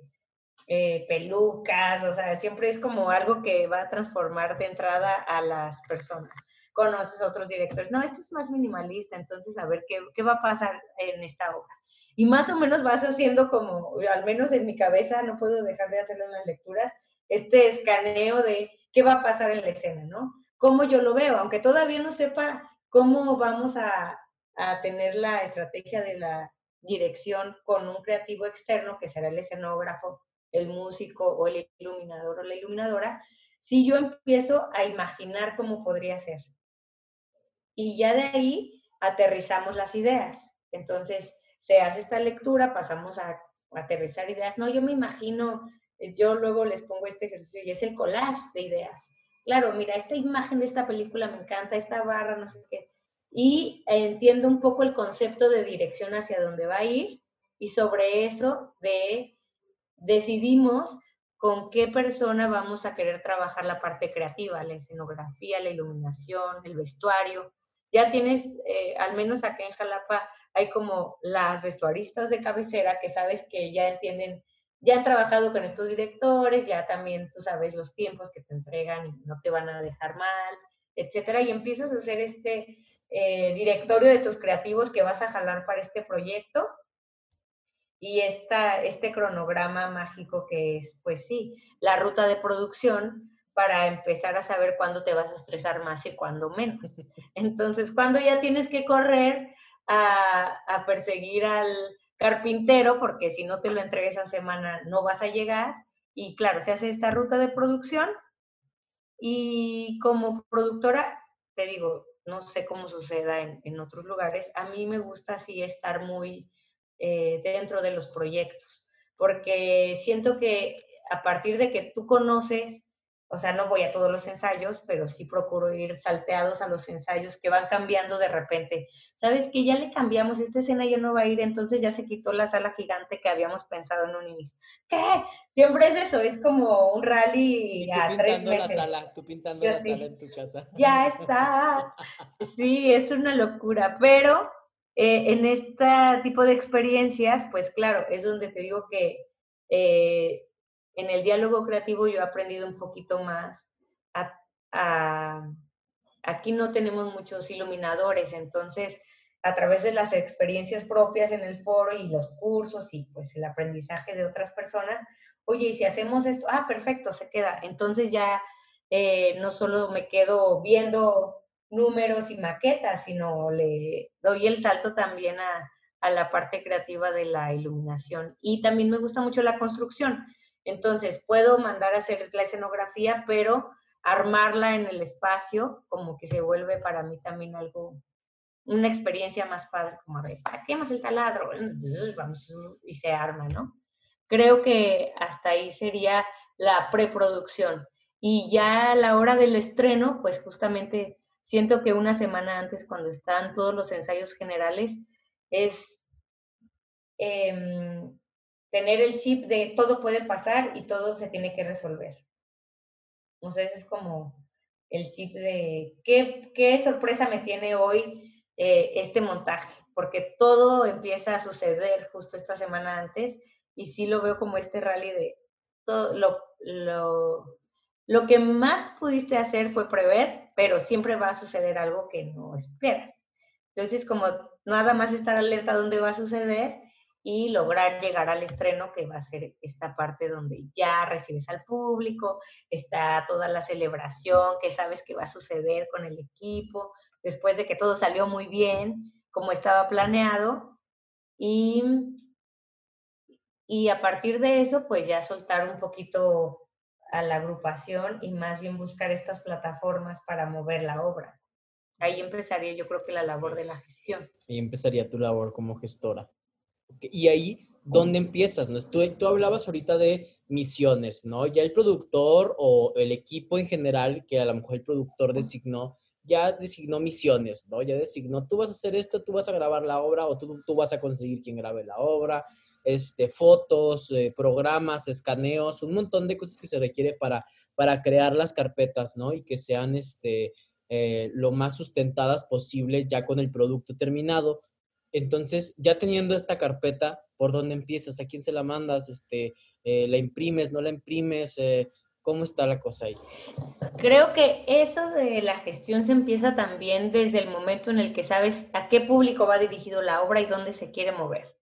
eh, pelucas, o sea, siempre es como algo que va a transformar de entrada a las personas. Conoces a otros directores, no, este es más minimalista, entonces a ver qué, qué va a pasar en esta obra. Y más o menos vas haciendo como, al menos en mi cabeza, no puedo dejar de hacerlo en las lecturas, este escaneo de qué va a pasar en la escena, ¿no? Cómo yo lo veo, aunque todavía no sepa cómo vamos a, tener la estrategia de la dirección con un creativo externo, que será el escenógrafo el músico o el iluminador o la iluminadora, si yo empiezo a imaginar cómo podría ser. Y ya de ahí aterrizamos las ideas. Entonces, se hace esta lectura, pasamos a, aterrizar ideas. No, yo me imagino, yo luego les pongo este ejercicio y es el collage de ideas. Claro, mira, esta imagen de esta película me encanta, esta barra, no sé qué. Y entiendo un poco el concepto de dirección hacia dónde va a ir y sobre eso de decidimos con qué persona vamos a querer trabajar la parte creativa, la escenografía, la iluminación, el vestuario. Ya tienes, eh, al menos acá en Jalapa, hay como las vestuaristas de cabecera que sabes que ya entienden, ya han trabajado con estos directores, ya también tú sabes los tiempos que te entregan y no te van a dejar mal, etcétera, y empiezas a hacer este eh, directorio de tus creativos que vas a jalar para este proyecto y esta, este cronograma mágico que es, pues sí, la ruta de producción para empezar a saber cuándo te vas a estresar más y cuándo menos. [LAUGHS] Entonces, cuando ya tienes que correr a, perseguir al carpintero, porque si no te lo entregues esa semana no vas a llegar. Y claro, se hace esta ruta de producción y como productora, te digo, no sé cómo suceda en, en otros lugares, a mí me gusta así estar muy eh, dentro de los proyectos, porque siento que a partir de que tú conoces, o sea, no voy a todos los ensayos, pero sí procuro ir salteados a los ensayos que van cambiando de repente. ¿Sabes que ya le cambiamos? Esta escena ya no va a ir, entonces ya se quitó la sala gigante que habíamos pensado en un inicio. ¿Qué? Siempre es eso, es como un rally
y a tres meses. la sala, tú pintando la sala en tu casa.
Ya está. Sí, es una locura, pero eh, en este tipo de experiencias, pues claro, es donde te digo que eh, en el diálogo creativo yo he aprendido un poquito más aquí no tenemos muchos iluminadores, entonces a través de las experiencias propias en el foro y los cursos y pues el aprendizaje de otras personas, oye, y si hacemos esto, ah, perfecto, se queda. Entonces ya eh, no solo me quedo viendo números y maquetas, sino le doy el salto también a, la parte creativa de la iluminación. Y también me gusta mucho la construcción. Entonces, puedo mandar a hacer la escenografía, pero armarla en el espacio, como que se vuelve para mí también algo, una experiencia más padre, como a ver, saquemos el taladro, [LAUGHS] y se arma, ¿no? Creo que hasta ahí sería la preproducción. Y ya a la hora del estreno, pues justamente siento que una semana antes, cuando están todos los ensayos generales, es em, tener el chip de todo puede pasar y todo se tiene que resolver. Entonces es como el chip de qué, qué sorpresa me tiene hoy eh, este montaje, porque todo empieza a suceder justo esta semana antes y sí lo veo como este rally de todo lo, lo, lo que más pudiste hacer fue prever pero siempre va a suceder algo que no esperas. Entonces, como nada más estar alerta dónde va a suceder y lograr llegar al estreno, que va a ser esta parte donde ya recibes al público, está toda la celebración que sabes que va a suceder con el equipo, después de que todo salió muy bien, como estaba planeado, y, y a partir de eso, pues ya soltar un poquito a la agrupación y más bien buscar estas plataformas para mover la obra. Ahí empezaría yo creo que la labor de la gestión.
Ahí empezaría tu labor como gestora. Y ahí, ¿dónde empiezas? ¿no? Tú, tú hablabas ahorita de misiones, ¿no? Ya el productor o el equipo en general, que a lo mejor el productor designó, ya designó misiones, ¿no? Ya designó, tú vas a hacer esto, tú vas a grabar la obra o tú, tú vas a conseguir quien grabe la obra, este, fotos, eh, programas, escaneos, un montón de cosas que se requiere para, para crear las carpetas, ¿no? Y que sean este, eh, lo más sustentadas posible ya con el producto terminado. Entonces, ya teniendo esta carpeta, ¿por dónde empiezas? ¿A quién se la mandas? Este, eh, ¿La imprimes? ¿No la imprimes? ¿Cómo está la cosa ahí?
Creo que eso de la gestión se empieza también desde el momento en el que sabes a qué público va dirigido la obra y dónde se quiere mover.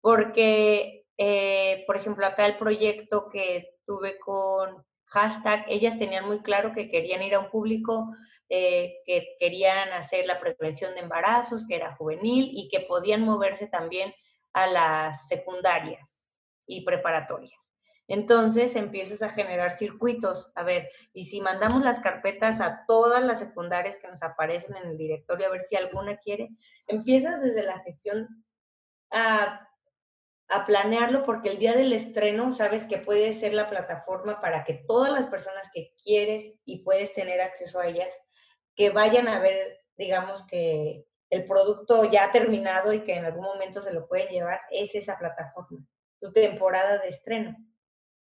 Porque, eh, por ejemplo, acá el proyecto que tuve con hashtag, ellas tenían muy claro que querían ir a un público eh, que querían hacer la prevención de embarazos, que era juvenil y que podían moverse también a las secundarias y preparatorias. Entonces empiezas a generar circuitos. A ver, y si mandamos las carpetas a todas las secundarias que nos aparecen en el directorio, a ver si alguna quiere, empiezas desde la gestión a, a planearlo porque el día del estreno sabes que puede ser la plataforma para que todas las personas que quieres y puedes tener acceso a ellas, que vayan a ver, digamos que el producto ya terminado y que en algún momento se lo pueden llevar, es esa plataforma, tu temporada de estreno.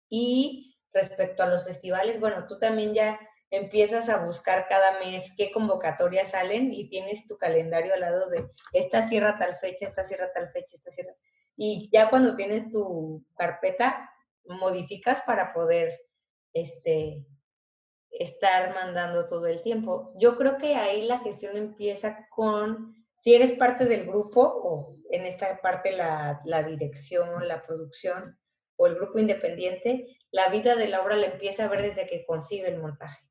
Y respecto a los festivales, bueno, tú también ya empiezas a buscar cada mes qué convocatorias salen y tienes tu calendario al lado de esta cierra tal fecha, esta cierra tal fecha, esta cierra. Y ya cuando tienes tu carpeta, modificas para poder este, estar mandando todo el tiempo. Yo creo que ahí la gestión empieza con, si eres parte del grupo o en esta parte la, dirección, la producción, o el grupo independiente, la vida de la obra la empieza a ver desde que concibe el montaje.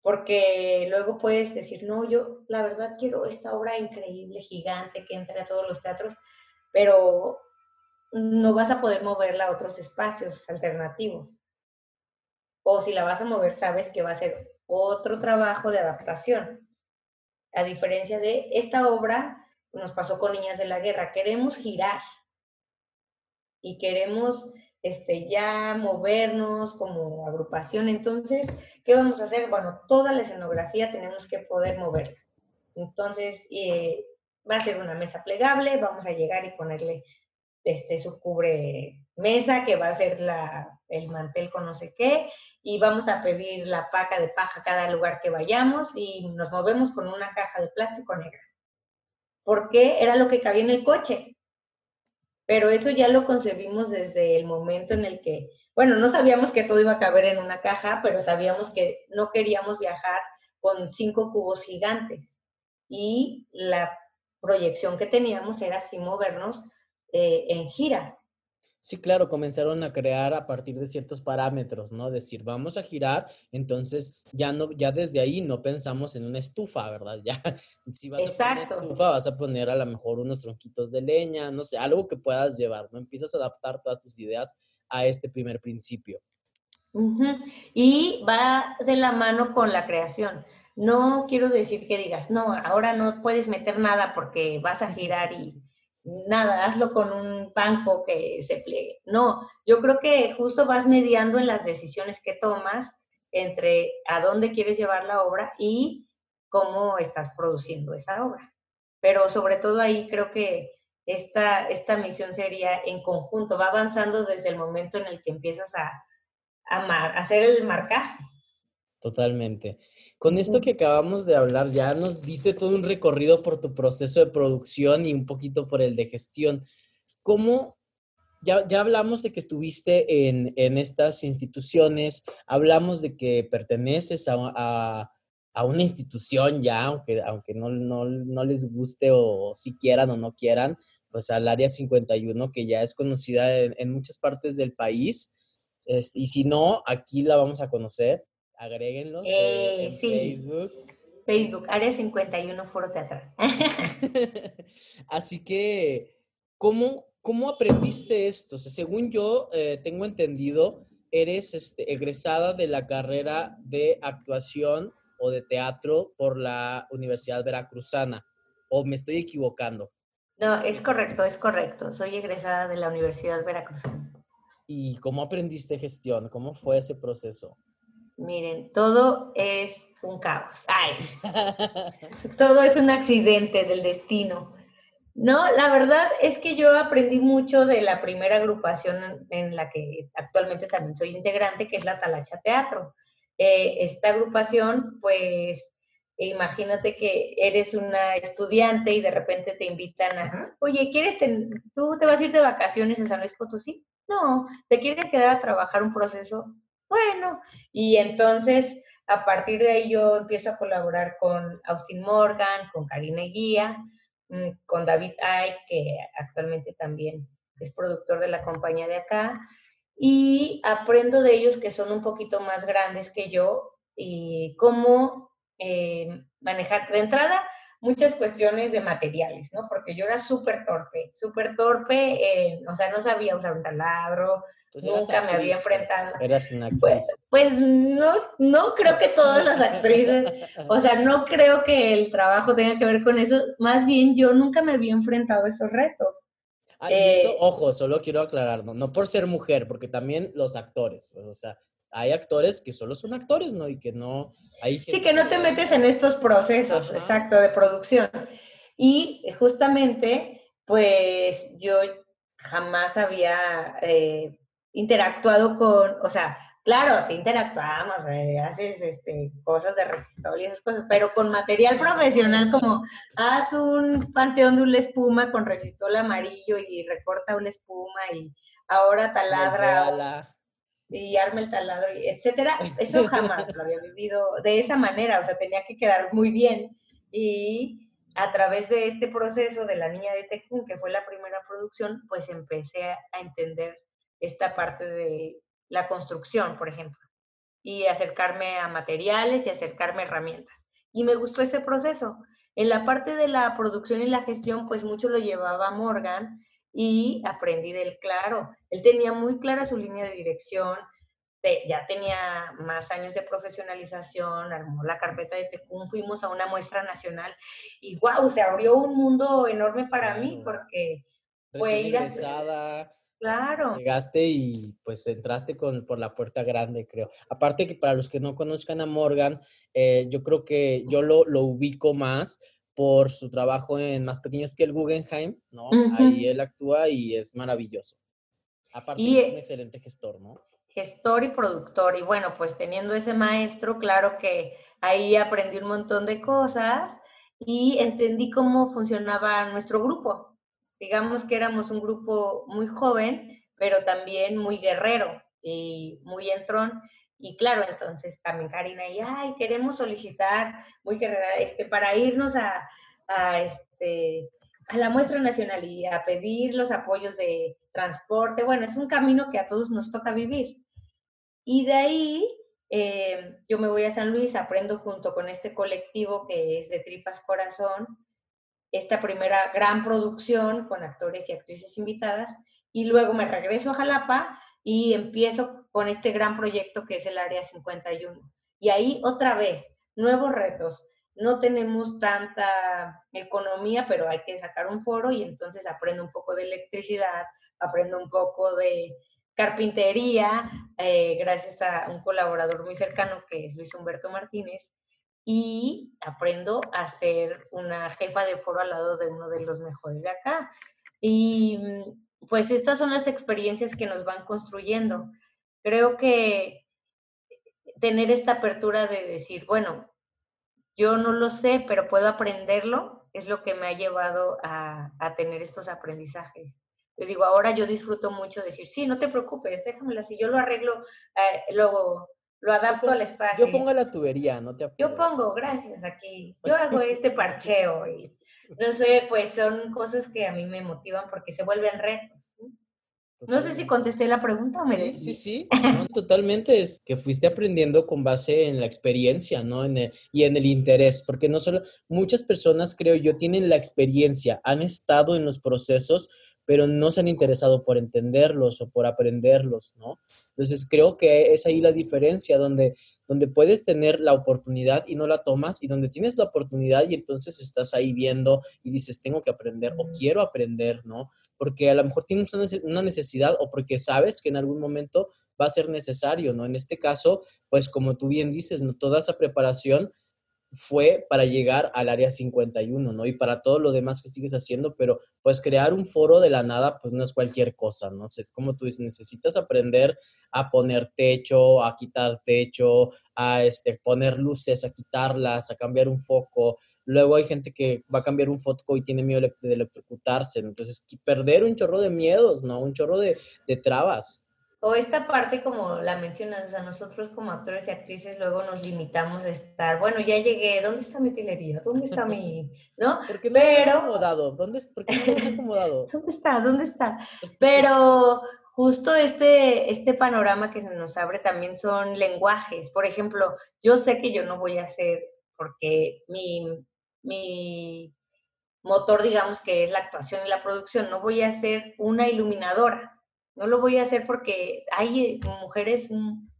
Porque luego puedes decir, no, yo la verdad quiero esta obra increíble, gigante, que entre a todos los teatros, pero no vas a poder moverla a otros espacios alternativos. O si la vas a mover, sabes que va a ser otro trabajo de adaptación. A diferencia de esta obra, nos pasó con Niñas de la Guerra, queremos girar, y queremos este, ya movernos como agrupación. Entonces, ¿qué vamos a hacer? Bueno, toda la escenografía tenemos que poder moverla. Entonces, eh, va a ser una mesa plegable, vamos a llegar y ponerle este, su cubre mesa, que va a ser la, el mantel con no sé qué, y vamos a pedir la paca de paja cada lugar que vayamos y nos movemos con una caja de plástico negra. Porque era lo que cabía en el coche. Pero eso ya lo concebimos desde el momento en el que, bueno, no sabíamos que todo iba a caber en una caja, pero sabíamos que no queríamos viajar con cinco cubos gigantes. Y la proyección que teníamos era así movernos eh, en gira.
Sí, claro, comenzaron a crear a partir de ciertos parámetros, ¿no? Decir, vamos a girar, entonces ya no, ya desde ahí no pensamos en una estufa, ¿verdad? [LAUGHS] Ya, si vas a poner estufa, vas a poner a lo mejor unos tronquitos de leña, no sé, algo que puedas llevar, ¿no? Empiezas a adaptar todas tus ideas a este primer principio.
Y va de la mano con la creación. No quiero decir que digas, no, ahora no puedes meter nada porque vas a [LAUGHS] girar y nada, hazlo con un banco que se pliegue. No, yo creo que justo vas mediando en las decisiones que tomas entre a dónde quieres llevar la obra y cómo estás produciendo esa obra. Pero sobre todo ahí creo que esta, esta misión sería en conjunto, va avanzando desde el momento en el que empiezas a, a hacer el marcaje.
Totalmente. Con esto que acabamos de hablar, ya nos diste todo un recorrido por tu proceso de producción y un poquito por el de gestión. ¿Cómo, ya, ya hablamos de que estuviste en, en, estas instituciones, hablamos de que perteneces a, a, a una institución ya, aunque, aunque no, no, no, les guste o si quieran o no quieran, pues al Área 51, que ya es conocida en, en muchas partes del país. y si no, aquí la vamos a conocer agréguenlos eh, en Facebook.
Facebook, Área 51 Foro Teatral. [LAUGHS]
Así que, ¿cómo, cómo aprendiste esto? según yo eh, tengo entendido, eres este, egresada de la carrera de actuación o de teatro por la Universidad Veracruzana. ¿O me estoy equivocando?
No, es correcto, es correcto. Soy egresada de la Universidad Veracruzana.
¿Y cómo aprendiste gestión? ¿Cómo fue ese proceso?
Miren, todo es un caos. Ay, [LAUGHS] todo es un accidente del destino. No, la verdad es que yo aprendí mucho de la primera agrupación en la que actualmente también soy integrante, que es la Talacha Teatro. Eh, esta agrupación, pues, imagínate que eres una estudiante y de repente te invitan a, oye, ¿quieres, tú te vas a ir de vacaciones en San Luis Potosí? No, te quieres quedar a trabajar un proceso bueno, y entonces a partir de ahí yo empiezo a colaborar con Austin Morgan, con Karina Guía, mm, con David Ay, que actualmente también es productor de la compañía de acá, y aprendo de ellos que son un poquito más grandes que yo y cómo eh, manejar de entrada muchas cuestiones de materiales, ¿no? Porque yo era súper torpe, súper torpe, o sea, no sabía usar un taladro, nunca me había pues, enfrentado.
Eras una
pues, pues, no, no creo que todas las actrices, [LAUGHS] o sea, no creo que el trabajo tenga que ver con eso, más bien yo nunca me había enfrentado a esos retos.
Ah, eh, ojo, solo quiero aclarar, ¿no? no por ser mujer, porque también los actores, pues, o sea, hay actores que solo son actores, ¿no? Y que no... Hay
sí, que no te metes en estos procesos, exacto, de producción. Y justamente, pues yo jamás había eh, interactuado con, o sea, claro, sí interactuamos, eh, haces este, cosas de resistor y esas cosas, pero con material profesional como haz un panteón de una espuma con resistol amarillo y recorta una espuma y ahora taladra y arma el taladro, etcétera, [LAUGHS] eso jamás lo había vivido de esa manera, o sea, tenía que quedar muy bien y a través de este proceso de la niña de Tecún, que fue la primera producción, pues empecé a entender esta parte de la construcción, por ejemplo, y acercarme a materiales y acercarme a herramientas. Y me gustó ese proceso. En la parte de la producción y la gestión, pues mucho lo llevaba Morgan y aprendí del claro. Él tenía muy clara su línea de dirección, ya tenía más años de profesionalización, armó la carpeta de Tecún, fuimos a una muestra nacional y wow, se abrió un mundo enorme para mí porque
fue ir a...
Claro.
Llegaste y pues entraste con, por la puerta grande, creo. Aparte que para los que no conozcan a Morgan, eh, yo creo que yo lo, lo ubico más por su trabajo en Más Pequeños que el Guggenheim, ¿no? Ahí él actúa y es maravilloso. Aparte es un excelente gestor, ¿no?
Gestor y productor. Y bueno, pues teniendo ese maestro, claro que ahí aprendí un montón de cosas y entendí cómo funcionaba nuestro grupo. Digamos que éramos un grupo muy joven, pero también muy guerrero y muy entrón. Y claro, entonces también Karina y, ay, queremos solicitar muy guerrera, este, para irnos a, a, este, a la muestra nacional y a pedir los apoyos de transporte. Bueno, es un camino que a todos nos toca vivir. Y de ahí eh, yo me voy a San Luis, aprendo junto con este colectivo que es de Tripas Corazón, esta primera gran producción con actores y actrices invitadas, y luego me regreso a Jalapa y empiezo con este gran proyecto que es el Área 51. Y ahí otra vez, nuevos retos. No tenemos tanta economía, pero hay que sacar un foro y entonces aprendo un poco de electricidad, aprendo un poco de carpintería, eh, gracias a un colaborador muy cercano que es Luis Humberto Martínez, y aprendo a ser una jefa de foro al lado de uno de los mejores de acá. Y mm, pues estas son las experiencias que nos van construyendo. Creo que tener esta apertura de decir, bueno, yo no lo sé, pero puedo aprenderlo, es lo que me ha llevado a, a tener estos aprendizajes. Les digo, ahora yo disfruto mucho decir, sí, no te preocupes, déjamelo así, yo lo arreglo, eh, lo, lo adapto al espacio.
Yo pongo la tubería, no te
Yo pongo, gracias, aquí. Yo hago este [LAUGHS] parcheo y no sé, pues son cosas que a mí me motivan porque se vuelven retos. No sé si contesté la pregunta o me
Sí, sí, sí, totalmente. Es que fuiste aprendiendo con base en la experiencia, ¿no? En y en el interés, porque no solo muchas personas, creo yo, tienen la experiencia, han estado en los procesos, pero no se han interesado por entenderlos o por aprenderlos, ¿no? Entonces creo que es ahí la diferencia, donde, donde puedes tener la oportunidad y no la tomas, y donde tienes la oportunidad y entonces estás ahí viendo y dices, tengo que aprender o quiero aprender, ¿no? Porque a lo mejor tienes una necesidad o porque sabes que en algún momento va a ser necesario, ¿no? En este caso, pues como tú bien dices, ¿no? Toda esa preparación fue para llegar al área 51, ¿no? Y para todo lo demás que sigues haciendo, pero pues crear un foro de la nada, pues no es cualquier cosa, ¿no? Es como tú dices, necesitas aprender a poner techo, a quitar techo, a este, poner luces, a quitarlas, a cambiar un foco. Luego hay gente que va a cambiar un foco y tiene miedo de electrocutarse, entonces perder un chorro de miedos, ¿no? Un chorro de, de trabas
o esta parte como la mencionas, o sea, nosotros como actores y actrices luego nos limitamos a estar, bueno, ya llegué, ¿dónde está mi utilería? ¿Dónde está mi, [LAUGHS] no?
Porque no Pero, acomodado, ¿dónde, ¿por qué no lo acomodado? [LAUGHS]
¿Dónde está? ¿Dónde está? [LAUGHS] Pero justo este, este panorama que se nos abre también son lenguajes. Por ejemplo, yo sé que yo no voy a hacer, porque mi, mi motor, digamos, que es la actuación y la producción. No voy a ser una iluminadora. No lo voy a hacer porque hay mujeres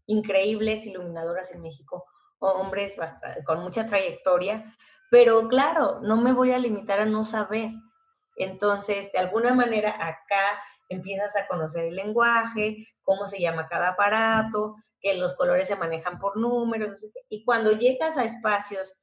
increíbles iluminadoras en México, hombres con mucha trayectoria, pero claro, no me voy a limitar a no saber. Entonces, de alguna manera, acá empiezas a conocer el lenguaje, cómo se llama cada aparato, que los colores se manejan por números, y cuando llegas a espacios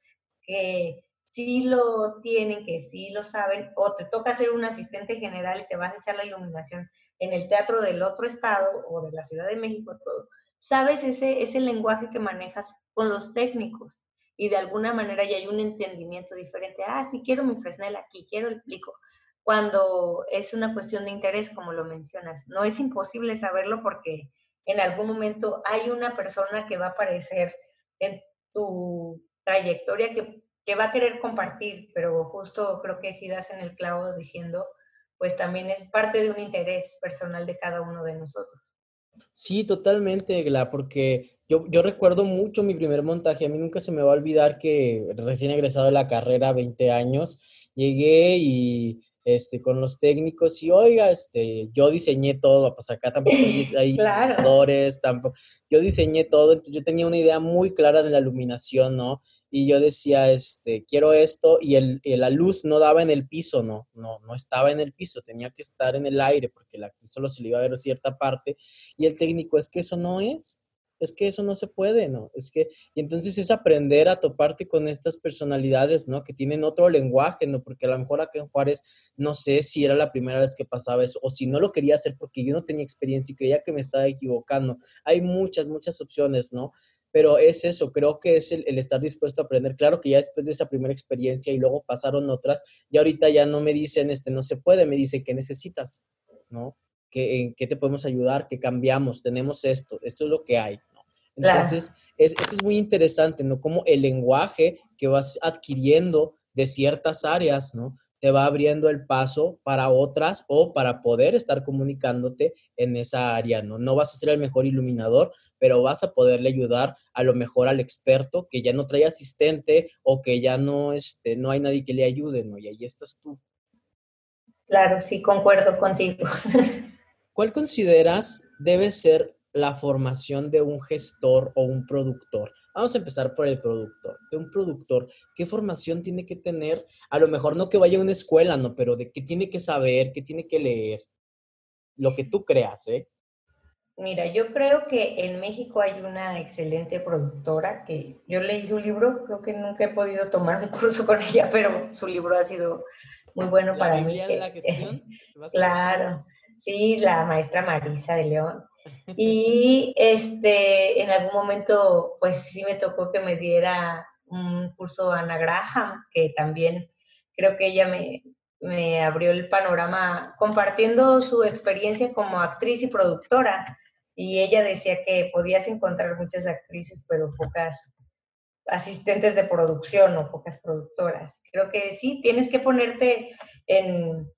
que sí lo tienen, que sí lo saben, o te toca ser un asistente general y te vas a echar la iluminación en el teatro del otro estado o de la Ciudad de México, todo, sabes ese, ese lenguaje que manejas con los técnicos y de alguna manera ya hay un entendimiento diferente. Ah, sí, quiero mi Fresnel aquí, quiero el plico. Cuando es una cuestión de interés, como lo mencionas, no es imposible saberlo porque en algún momento hay una persona que va a aparecer en tu trayectoria que, que va a querer compartir, pero justo creo que si das en el clavo diciendo, pues también es parte de un interés personal de cada uno de nosotros.
Sí, totalmente, Gla, porque yo, yo recuerdo mucho mi primer montaje. A mí nunca se me va a olvidar que recién egresado de la carrera, 20 años, llegué y este, con los técnicos y oiga, este, yo diseñé todo, pues acá tampoco hay, hay tampoco, yo diseñé todo, entonces yo tenía una idea muy clara de la iluminación, ¿no? Y yo decía, este, quiero esto, y el, la luz no daba en el piso, ¿no? No, no estaba en el piso, tenía que estar en el aire, porque la solo se le iba a ver cierta parte, y el técnico, es que eso no es, es que eso no se puede, ¿no? Es que, y entonces es aprender a toparte con estas personalidades, ¿no? Que tienen otro lenguaje, ¿no? Porque a lo mejor acá en Juárez, no sé si era la primera vez que pasaba eso, o si no lo quería hacer porque yo no tenía experiencia y creía que me estaba equivocando. Hay muchas, muchas opciones, ¿no? Pero es eso, creo que es el, estar dispuesto a aprender. Claro que ya después de esa primera experiencia y luego pasaron otras, y ahorita ya no me dicen, este, no se puede, me dicen, ¿qué necesitas? ¿No? ¿Qué, ¿Qué te podemos ayudar? ¿Qué cambiamos? Tenemos esto, esto es lo que hay. Entonces, es, esto es muy interesante, ¿no? Como el lenguaje que vas adquiriendo de ciertas áreas, ¿no? Te va abriendo el paso para otras o para poder estar comunicándote en esa área, ¿no? No vas a ser el mejor iluminador, pero vas a poderle ayudar a lo mejor al experto que ya no trae asistente o que ya no, este, no hay nadie que le ayude, ¿no? Y ahí estás tú.
Claro, sí, concuerdo contigo. [LAUGHS]
¿Cuál consideras debe ser la formación de un gestor o un productor. Vamos a empezar por el productor. De un productor, ¿qué formación tiene que tener? A lo mejor no que vaya a una escuela, no, pero de qué tiene que saber, qué tiene que leer. Lo que tú creas, ¿eh?
Mira, yo creo que en México hay una excelente productora que yo leí su libro, creo que nunca he podido tomar un curso con ella, pero su libro ha sido muy bueno para mí.
de la gestión? [LAUGHS]
claro, sí, la maestra Marisa de León. Y este, en algún momento, pues sí me tocó que me diera un curso Ana Graham, que también creo que ella me, me abrió el panorama compartiendo su experiencia como actriz y productora. Y ella decía que podías encontrar muchas actrices, pero pocas asistentes de producción o pocas productoras. Creo que sí, tienes que ponerte en,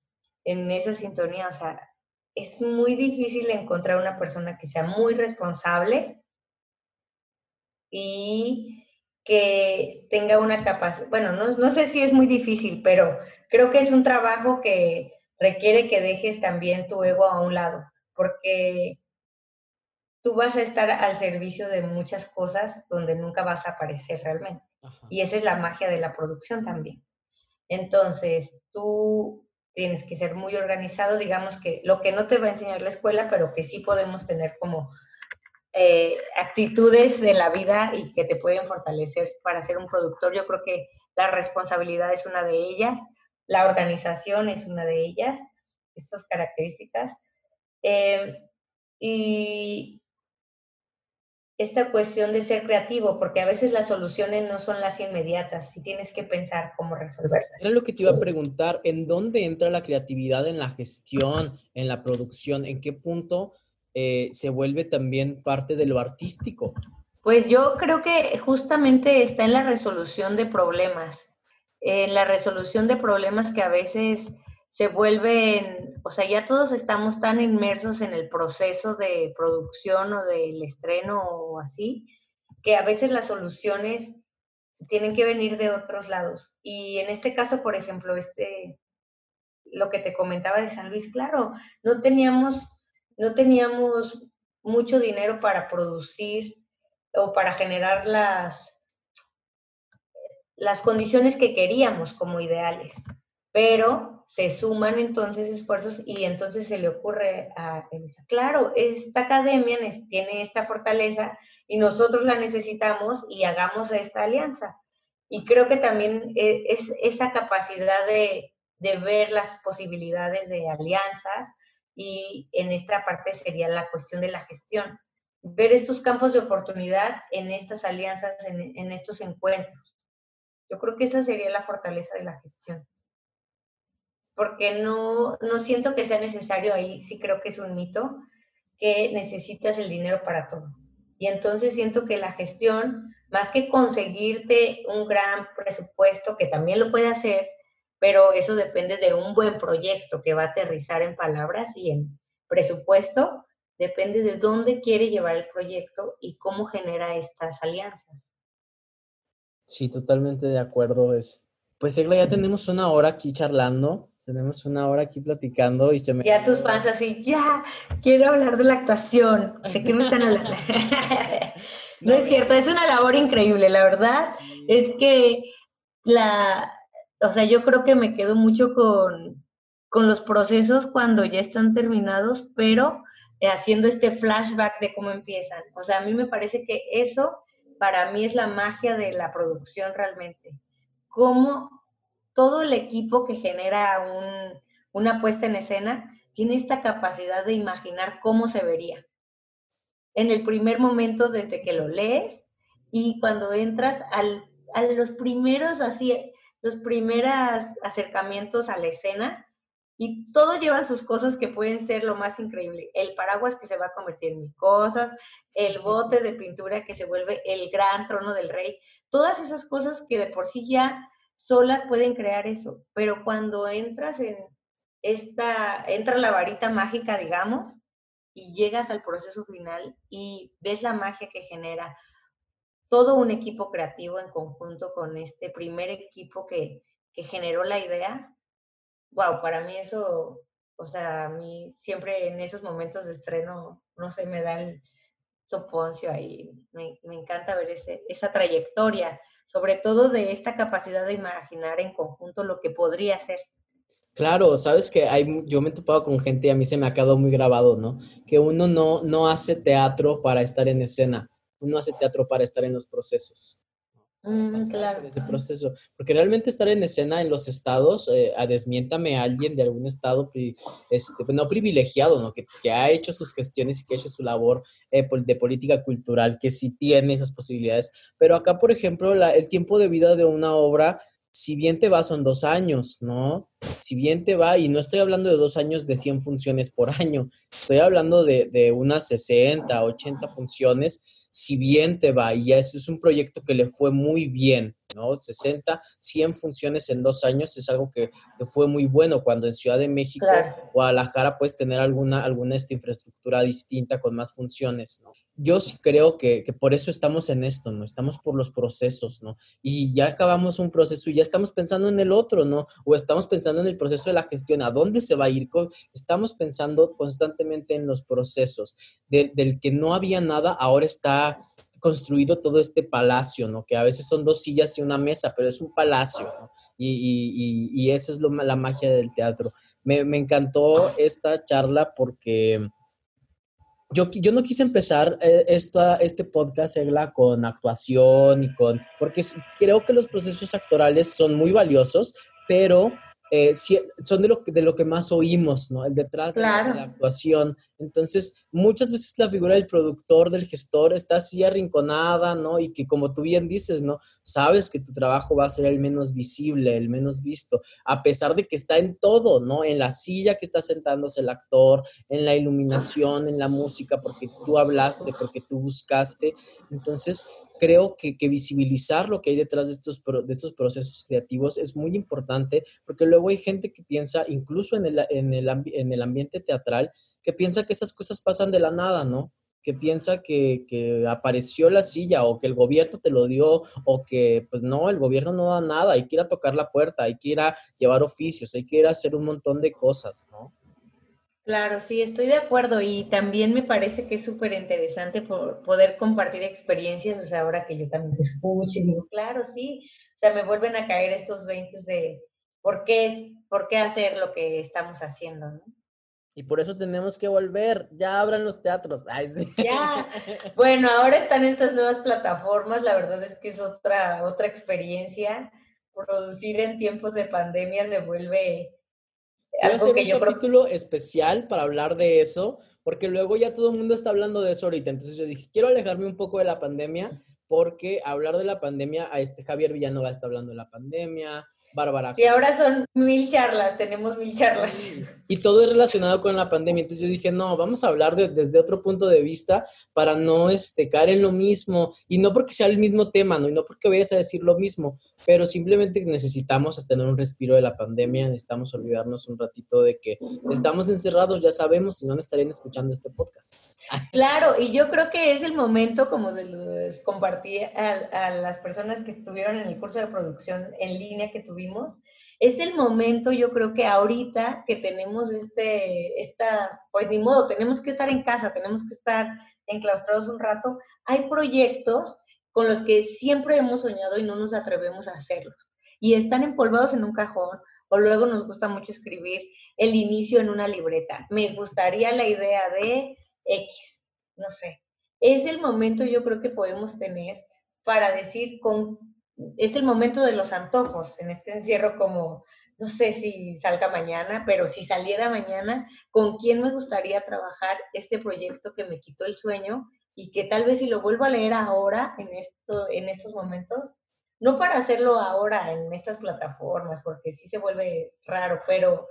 en esa sintonía, o sea, es muy difícil encontrar una persona que sea muy responsable y que tenga una capacidad, bueno, no, sé si es muy difícil, pero creo que es un trabajo que requiere que dejes también tu ego a un lado, porque tú vas a estar al servicio de muchas cosas donde nunca vas a aparecer realmente. Y esa es la magia de la producción también. Entonces, tú tienes que ser muy organizado, digamos que lo que no te va a enseñar la escuela, pero que sí podemos tener como eh, actitudes de la vida y que te pueden fortalecer para ser un productor. Yo creo que la responsabilidad es una de ellas, la organización es una de ellas, estas características. Eh, y esta cuestión de ser creativo, porque a veces las soluciones no son las inmediatas y tienes que pensar cómo resolverlas.
Era lo que te iba a preguntar, ¿en dónde entra la creatividad en la gestión, en la producción? ¿En qué punto eh, se vuelve también parte de lo artístico?
Pues yo creo que justamente está en la resolución de problemas, en la resolución de problemas que a veces se vuelven, o sea, ya todos estamos tan inmersos en el proceso de producción o del estreno o así, que a veces las soluciones tienen que venir de otros lados. Y en este caso, por ejemplo, este, lo que te comentaba de San Luis, claro, no teníamos, no teníamos mucho dinero para producir o para generar las, las condiciones que queríamos como ideales. Pero se suman entonces esfuerzos y entonces se le ocurre a claro, esta academia tiene esta fortaleza y nosotros la necesitamos y hagamos esta alianza. Y creo que también e, es esa capacidad de, ver las posibilidades de alianzas y en esta parte sería la cuestión de la gestión. Ver estos campos de oportunidad en estas alianzas, en estos encuentros. Yo creo que esa sería la fortaleza de la gestión. Porque no, no siento que sea necesario ahí, sí creo que es un mito, que necesitas el dinero para todo. Y entonces siento que la gestión, más que conseguirte un gran presupuesto, que también lo puede hacer, pero eso depende de un buen proyecto que va a aterrizar en palabras y en presupuesto, depende de dónde quiere llevar el proyecto y cómo genera estas alianzas.
Sí, totalmente de acuerdo. Es, pues Egla, ya tenemos una hora aquí charlando, tenemos una hora aquí platicando y se me...
Ya tus fans así, ya, quiero hablar de la actuación. ¿De qué me están hablando? [LAUGHS] no, es cierto, es una labor increíble, la verdad. Es que la, o sea, yo creo que me quedo mucho con, con los procesos cuando ya están terminados, pero eh, haciendo este flashback de cómo empiezan. O sea, a mí me parece que eso para mí es la magia de la producción realmente. Cómo todo el equipo que genera un, una puesta en escena tiene esta capacidad de imaginar cómo se vería. En el primer momento desde que lo lees y cuando entras al, a los primeros así los primeros acercamientos a la escena y todos llevan sus cosas que pueden ser lo más increíble. El paraguas que se va a convertir en cosas, el bote de pintura que se vuelve el gran trono del rey, todas esas cosas que de por sí ya solas pueden crear eso, pero cuando entras en esta, entra la varita mágica, digamos, y llegas al proceso final y ves la magia que genera todo un equipo creativo en conjunto con este primer equipo que, que generó la idea. Wow, para mí eso, o sea, a mí siempre en esos momentos de estreno, no sé, me da el soponcio ahí. Me, me encanta ver ese, esa trayectoria, sobre todo de esta capacidad de imaginar en conjunto lo que podría ser.
Claro, sabes que hay, yo me he topado con gente y a mí se me ha quedado muy grabado, ¿no? Que uno no, no hace teatro para estar en escena, uno hace teatro para estar en los procesos.
Mm, claro.
Ese proceso. Porque realmente estar en escena en los estados, eh, a desmiéntame a alguien de algún estado este, no privilegiado, ¿no? Que, que, ha hecho sus gestiones y que ha hecho su labor eh, de política cultural, que sí tiene esas posibilidades. Pero acá, por ejemplo, la, el tiempo de vida de una obra, si bien te va, son dos años, ¿no? Si bien te va, y no estoy hablando de dos años de 100 funciones por año, estoy hablando de, de unas 60, 80 funciones si bien te va, y ese es un proyecto que le fue muy bien, ¿no? 60, 100 funciones en dos años es algo que, fue muy bueno cuando en Ciudad de México, o Guadalajara, puedes tener alguna, alguna esta infraestructura distinta con más funciones, ¿no? Yo sí creo que, que, por eso estamos en esto, ¿no? Estamos por los procesos, ¿no? Y ya acabamos un proceso y ya estamos pensando en el otro, ¿no? O estamos pensando en el proceso de la gestión, ¿a dónde se va a ir? Estamos pensando constantemente en los procesos. del que no había nada, ahora está construido todo este palacio, ¿no? Que a veces son dos sillas y una mesa, pero es un palacio. Y, esa es la magia del teatro. Me, encantó esta charla porque yo, yo no quise empezar eh, esta, este podcast, Egla, con actuación y con... Porque creo que los procesos actorales son muy valiosos, pero eh, son de lo, que, de lo que más oímos, ¿no? El detrás de, la, actuación. Entonces, muchas veces la figura del productor, del gestor, está así arrinconada, ¿no? Y que como tú bien dices, ¿no? Sabes que tu trabajo va a ser el menos visible, el menos visto, a pesar de que está en todo, ¿no? En la silla que está sentándose el actor, en la iluminación, en la música, porque tú hablaste, porque tú buscaste. Entonces, creo que, visibilizar lo que hay detrás de estos, de estos procesos creativos es muy importante, porque luego hay gente que piensa, incluso en el, en el, en el ambiente teatral, que piensa que esas cosas pasan de la nada, ¿no? que piensa que, que, apareció la silla o que el gobierno te lo dio o que pues no, el gobierno no da nada, hay que ir a tocar la puerta, hay que ir a llevar oficios, hay que ir a hacer un montón de cosas, ¿no?
Claro, sí, estoy de acuerdo y también me parece que es súper interesante poder compartir experiencias, o sea, ahora que yo también te escucho y digo, claro, sí, o sea, me vuelven a caer estos 20 de por qué, por qué hacer lo que estamos haciendo, ¿no?
Y por eso tenemos que volver, ya abran los teatros. [LAUGHS] Ay, sí.
Ya, bueno, ahora están estas nuevas plataformas, la verdad es que es otra, otra experiencia. Producir en tiempos de pandemia se vuelve
Quiero hacer un capítulo especial para hablar de eso, porque luego ya todo el mundo está hablando de eso ahorita. Entonces yo dije, quiero alejarme un poco de la pandemia, porque hablar de la pandemia, a este Javier Villanova está hablando de la pandemia, Bárbara.
Sí, ahora son mil charlas, tenemos mil charlas.
Y todo es relacionado con la pandemia. Entonces yo dije, no, vamos a hablar desde otro punto de vista para no este, caer en lo mismo. Y no porque sea el mismo tema, ¿no? Y no porque vayas a decir lo mismo, pero simplemente necesitamos tener un respiro de la pandemia, necesitamos olvidarnos un ratito de que estamos encerrados, ya sabemos, si no, no estarían escuchando este podcast. [LAUGHS]
Claro, y yo creo que es el momento, como se los compartí a, a las personas que estuvieron en el curso de producción en línea que tuvimos es el momento, yo creo que ahorita que tenemos este, esta, pues ni modo, tenemos que estar en casa, tenemos que estar enclaustrados un rato, hay proyectos con los que siempre hemos soñado y no nos atrevemos a hacerlos. Y están empolvados en un cajón, o luego nos gusta mucho escribir el inicio en una libreta. Me gustaría la idea de X, no sé. Es el momento yo creo que podemos tener para decir con es el momento de los antojos en este encierro como, no sé si salga mañana, pero si saliera mañana, ¿con quién me gustaría trabajar este proyecto que me quitó el sueño y que tal vez si lo vuelvo a leer ahora, en, esto, en estos momentos, no para hacerlo ahora en estas plataformas, porque sí se vuelve raro, pero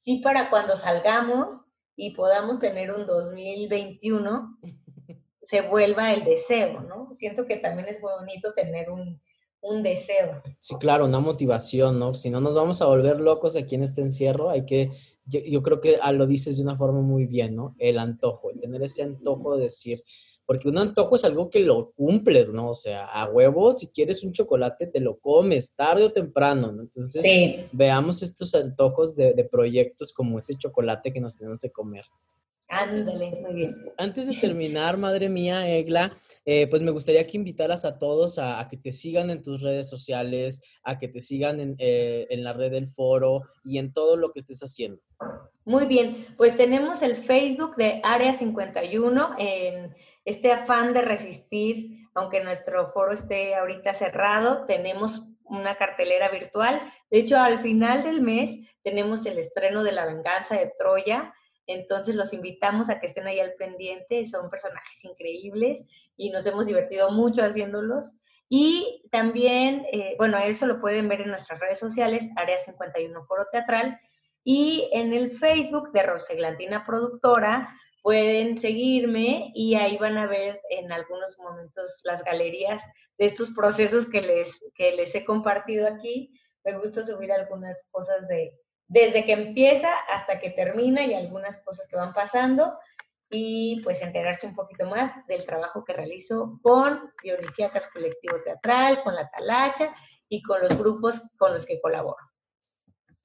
sí para cuando salgamos y podamos tener un 2021, [LAUGHS] se vuelva el deseo, ¿no? Siento que también es bonito tener un, un deseo.
Sí, claro, una motivación, ¿no? Si no nos vamos a volver locos aquí en este encierro, hay que, yo, creo que ah, lo dices de una forma muy bien, ¿no? El antojo, el tener ese antojo de decir, porque un antojo es algo que lo cumples, ¿no? O sea, a huevo, si quieres un chocolate, te lo comes tarde o temprano, ¿no? Entonces, veamos estos antojos de, de proyectos como ese chocolate que nos tenemos de comer.
Ándale, muy bien.
Antes de terminar, madre mía, Egla, eh, pues me gustaría que invitaras a todos a, que te sigan en tus redes sociales, a que te sigan en, eh, en, la red del foro y en todo lo que estés haciendo.
Muy bien, pues tenemos el Facebook de Área 51 en este afán de resistir, aunque nuestro foro esté ahorita cerrado, tenemos una cartelera virtual. De hecho, al final del mes tenemos el estreno de La Venganza de Troya entonces los invitamos a que estén ahí al pendiente, son personajes increíbles y nos hemos divertido mucho haciéndolos. Y también, eh, bueno, eso lo pueden ver en nuestras redes sociales, Área 51 Foro Teatral, y en el Facebook de Roseglantina Productora pueden seguirme y ahí van a ver en algunos momentos las galerías de estos procesos que les, que les he compartido aquí. Me gusta subir algunas cosas de, desde que empieza hasta que termina y algunas cosas que van pasando y pues enterarse un poquito más del trabajo que realizo con Dionisíacas Colectivo Teatral, con La Talacha y con los grupos con los que colaboro.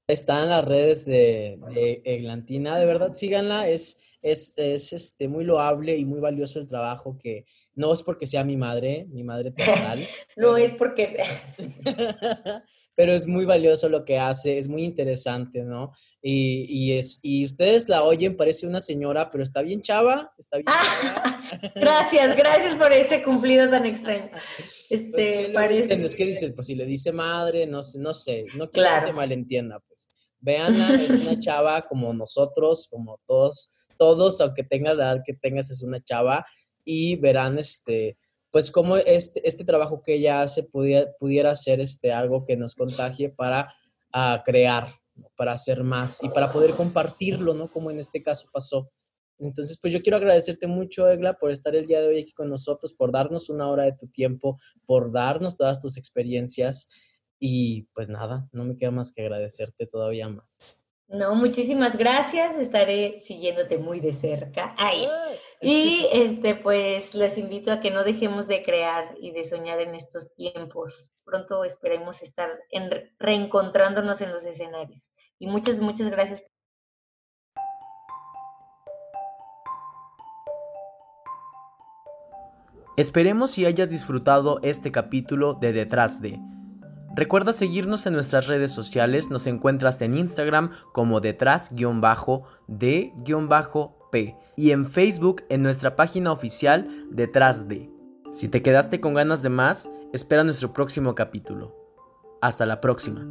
Está en las redes de, de Eglantina, de verdad síganla, es, es, es este, muy loable y muy valioso el trabajo que, no es porque sea mi madre, mi madre [LAUGHS] teatral.
no es porque... [LAUGHS]
pero es muy valioso lo que hace, es muy interesante, ¿no? Y, es, y ustedes la oyen, parece una señora, pero está bien chava, está bien [LAUGHS]
gracias, gracias por ese cumplido tan extraño.
Pues, este, parece... es que dicen, pues si le dice madre, no sé, no sé, no quiero que se malentienda, pues. Veanla, es una chava como nosotros, como todos, todos, aunque tenga la edad que tengas, es una chava y verán este, pues cómo este, este trabajo que ella hace pudiera, pudiera ser este, algo que nos contagie para uh, crear, para hacer más y para poder compartirlo, ¿no? Como en este caso pasó. Entonces, pues yo quiero agradecerte mucho, Egla, por estar el día de hoy aquí con nosotros, por darnos una hora de tu tiempo, por darnos todas tus experiencias y pues nada, no me queda más que agradecerte todavía más.
No, muchísimas gracias. Estaré siguiéndote muy de cerca. Ay. Y este, pues les invito a que no dejemos de crear y de soñar en estos tiempos. Pronto esperemos estar en, reencontrándonos en los escenarios. Y muchas, muchas gracias.
Esperemos si hayas disfrutado este capítulo de Detrás de. Recuerda seguirnos en nuestras redes sociales, nos encuentras en Instagram como y en Facebook en nuestra página oficial Detrás de. Si te quedaste con ganas de más, espera nuestro próximo capítulo. Hasta la próxima.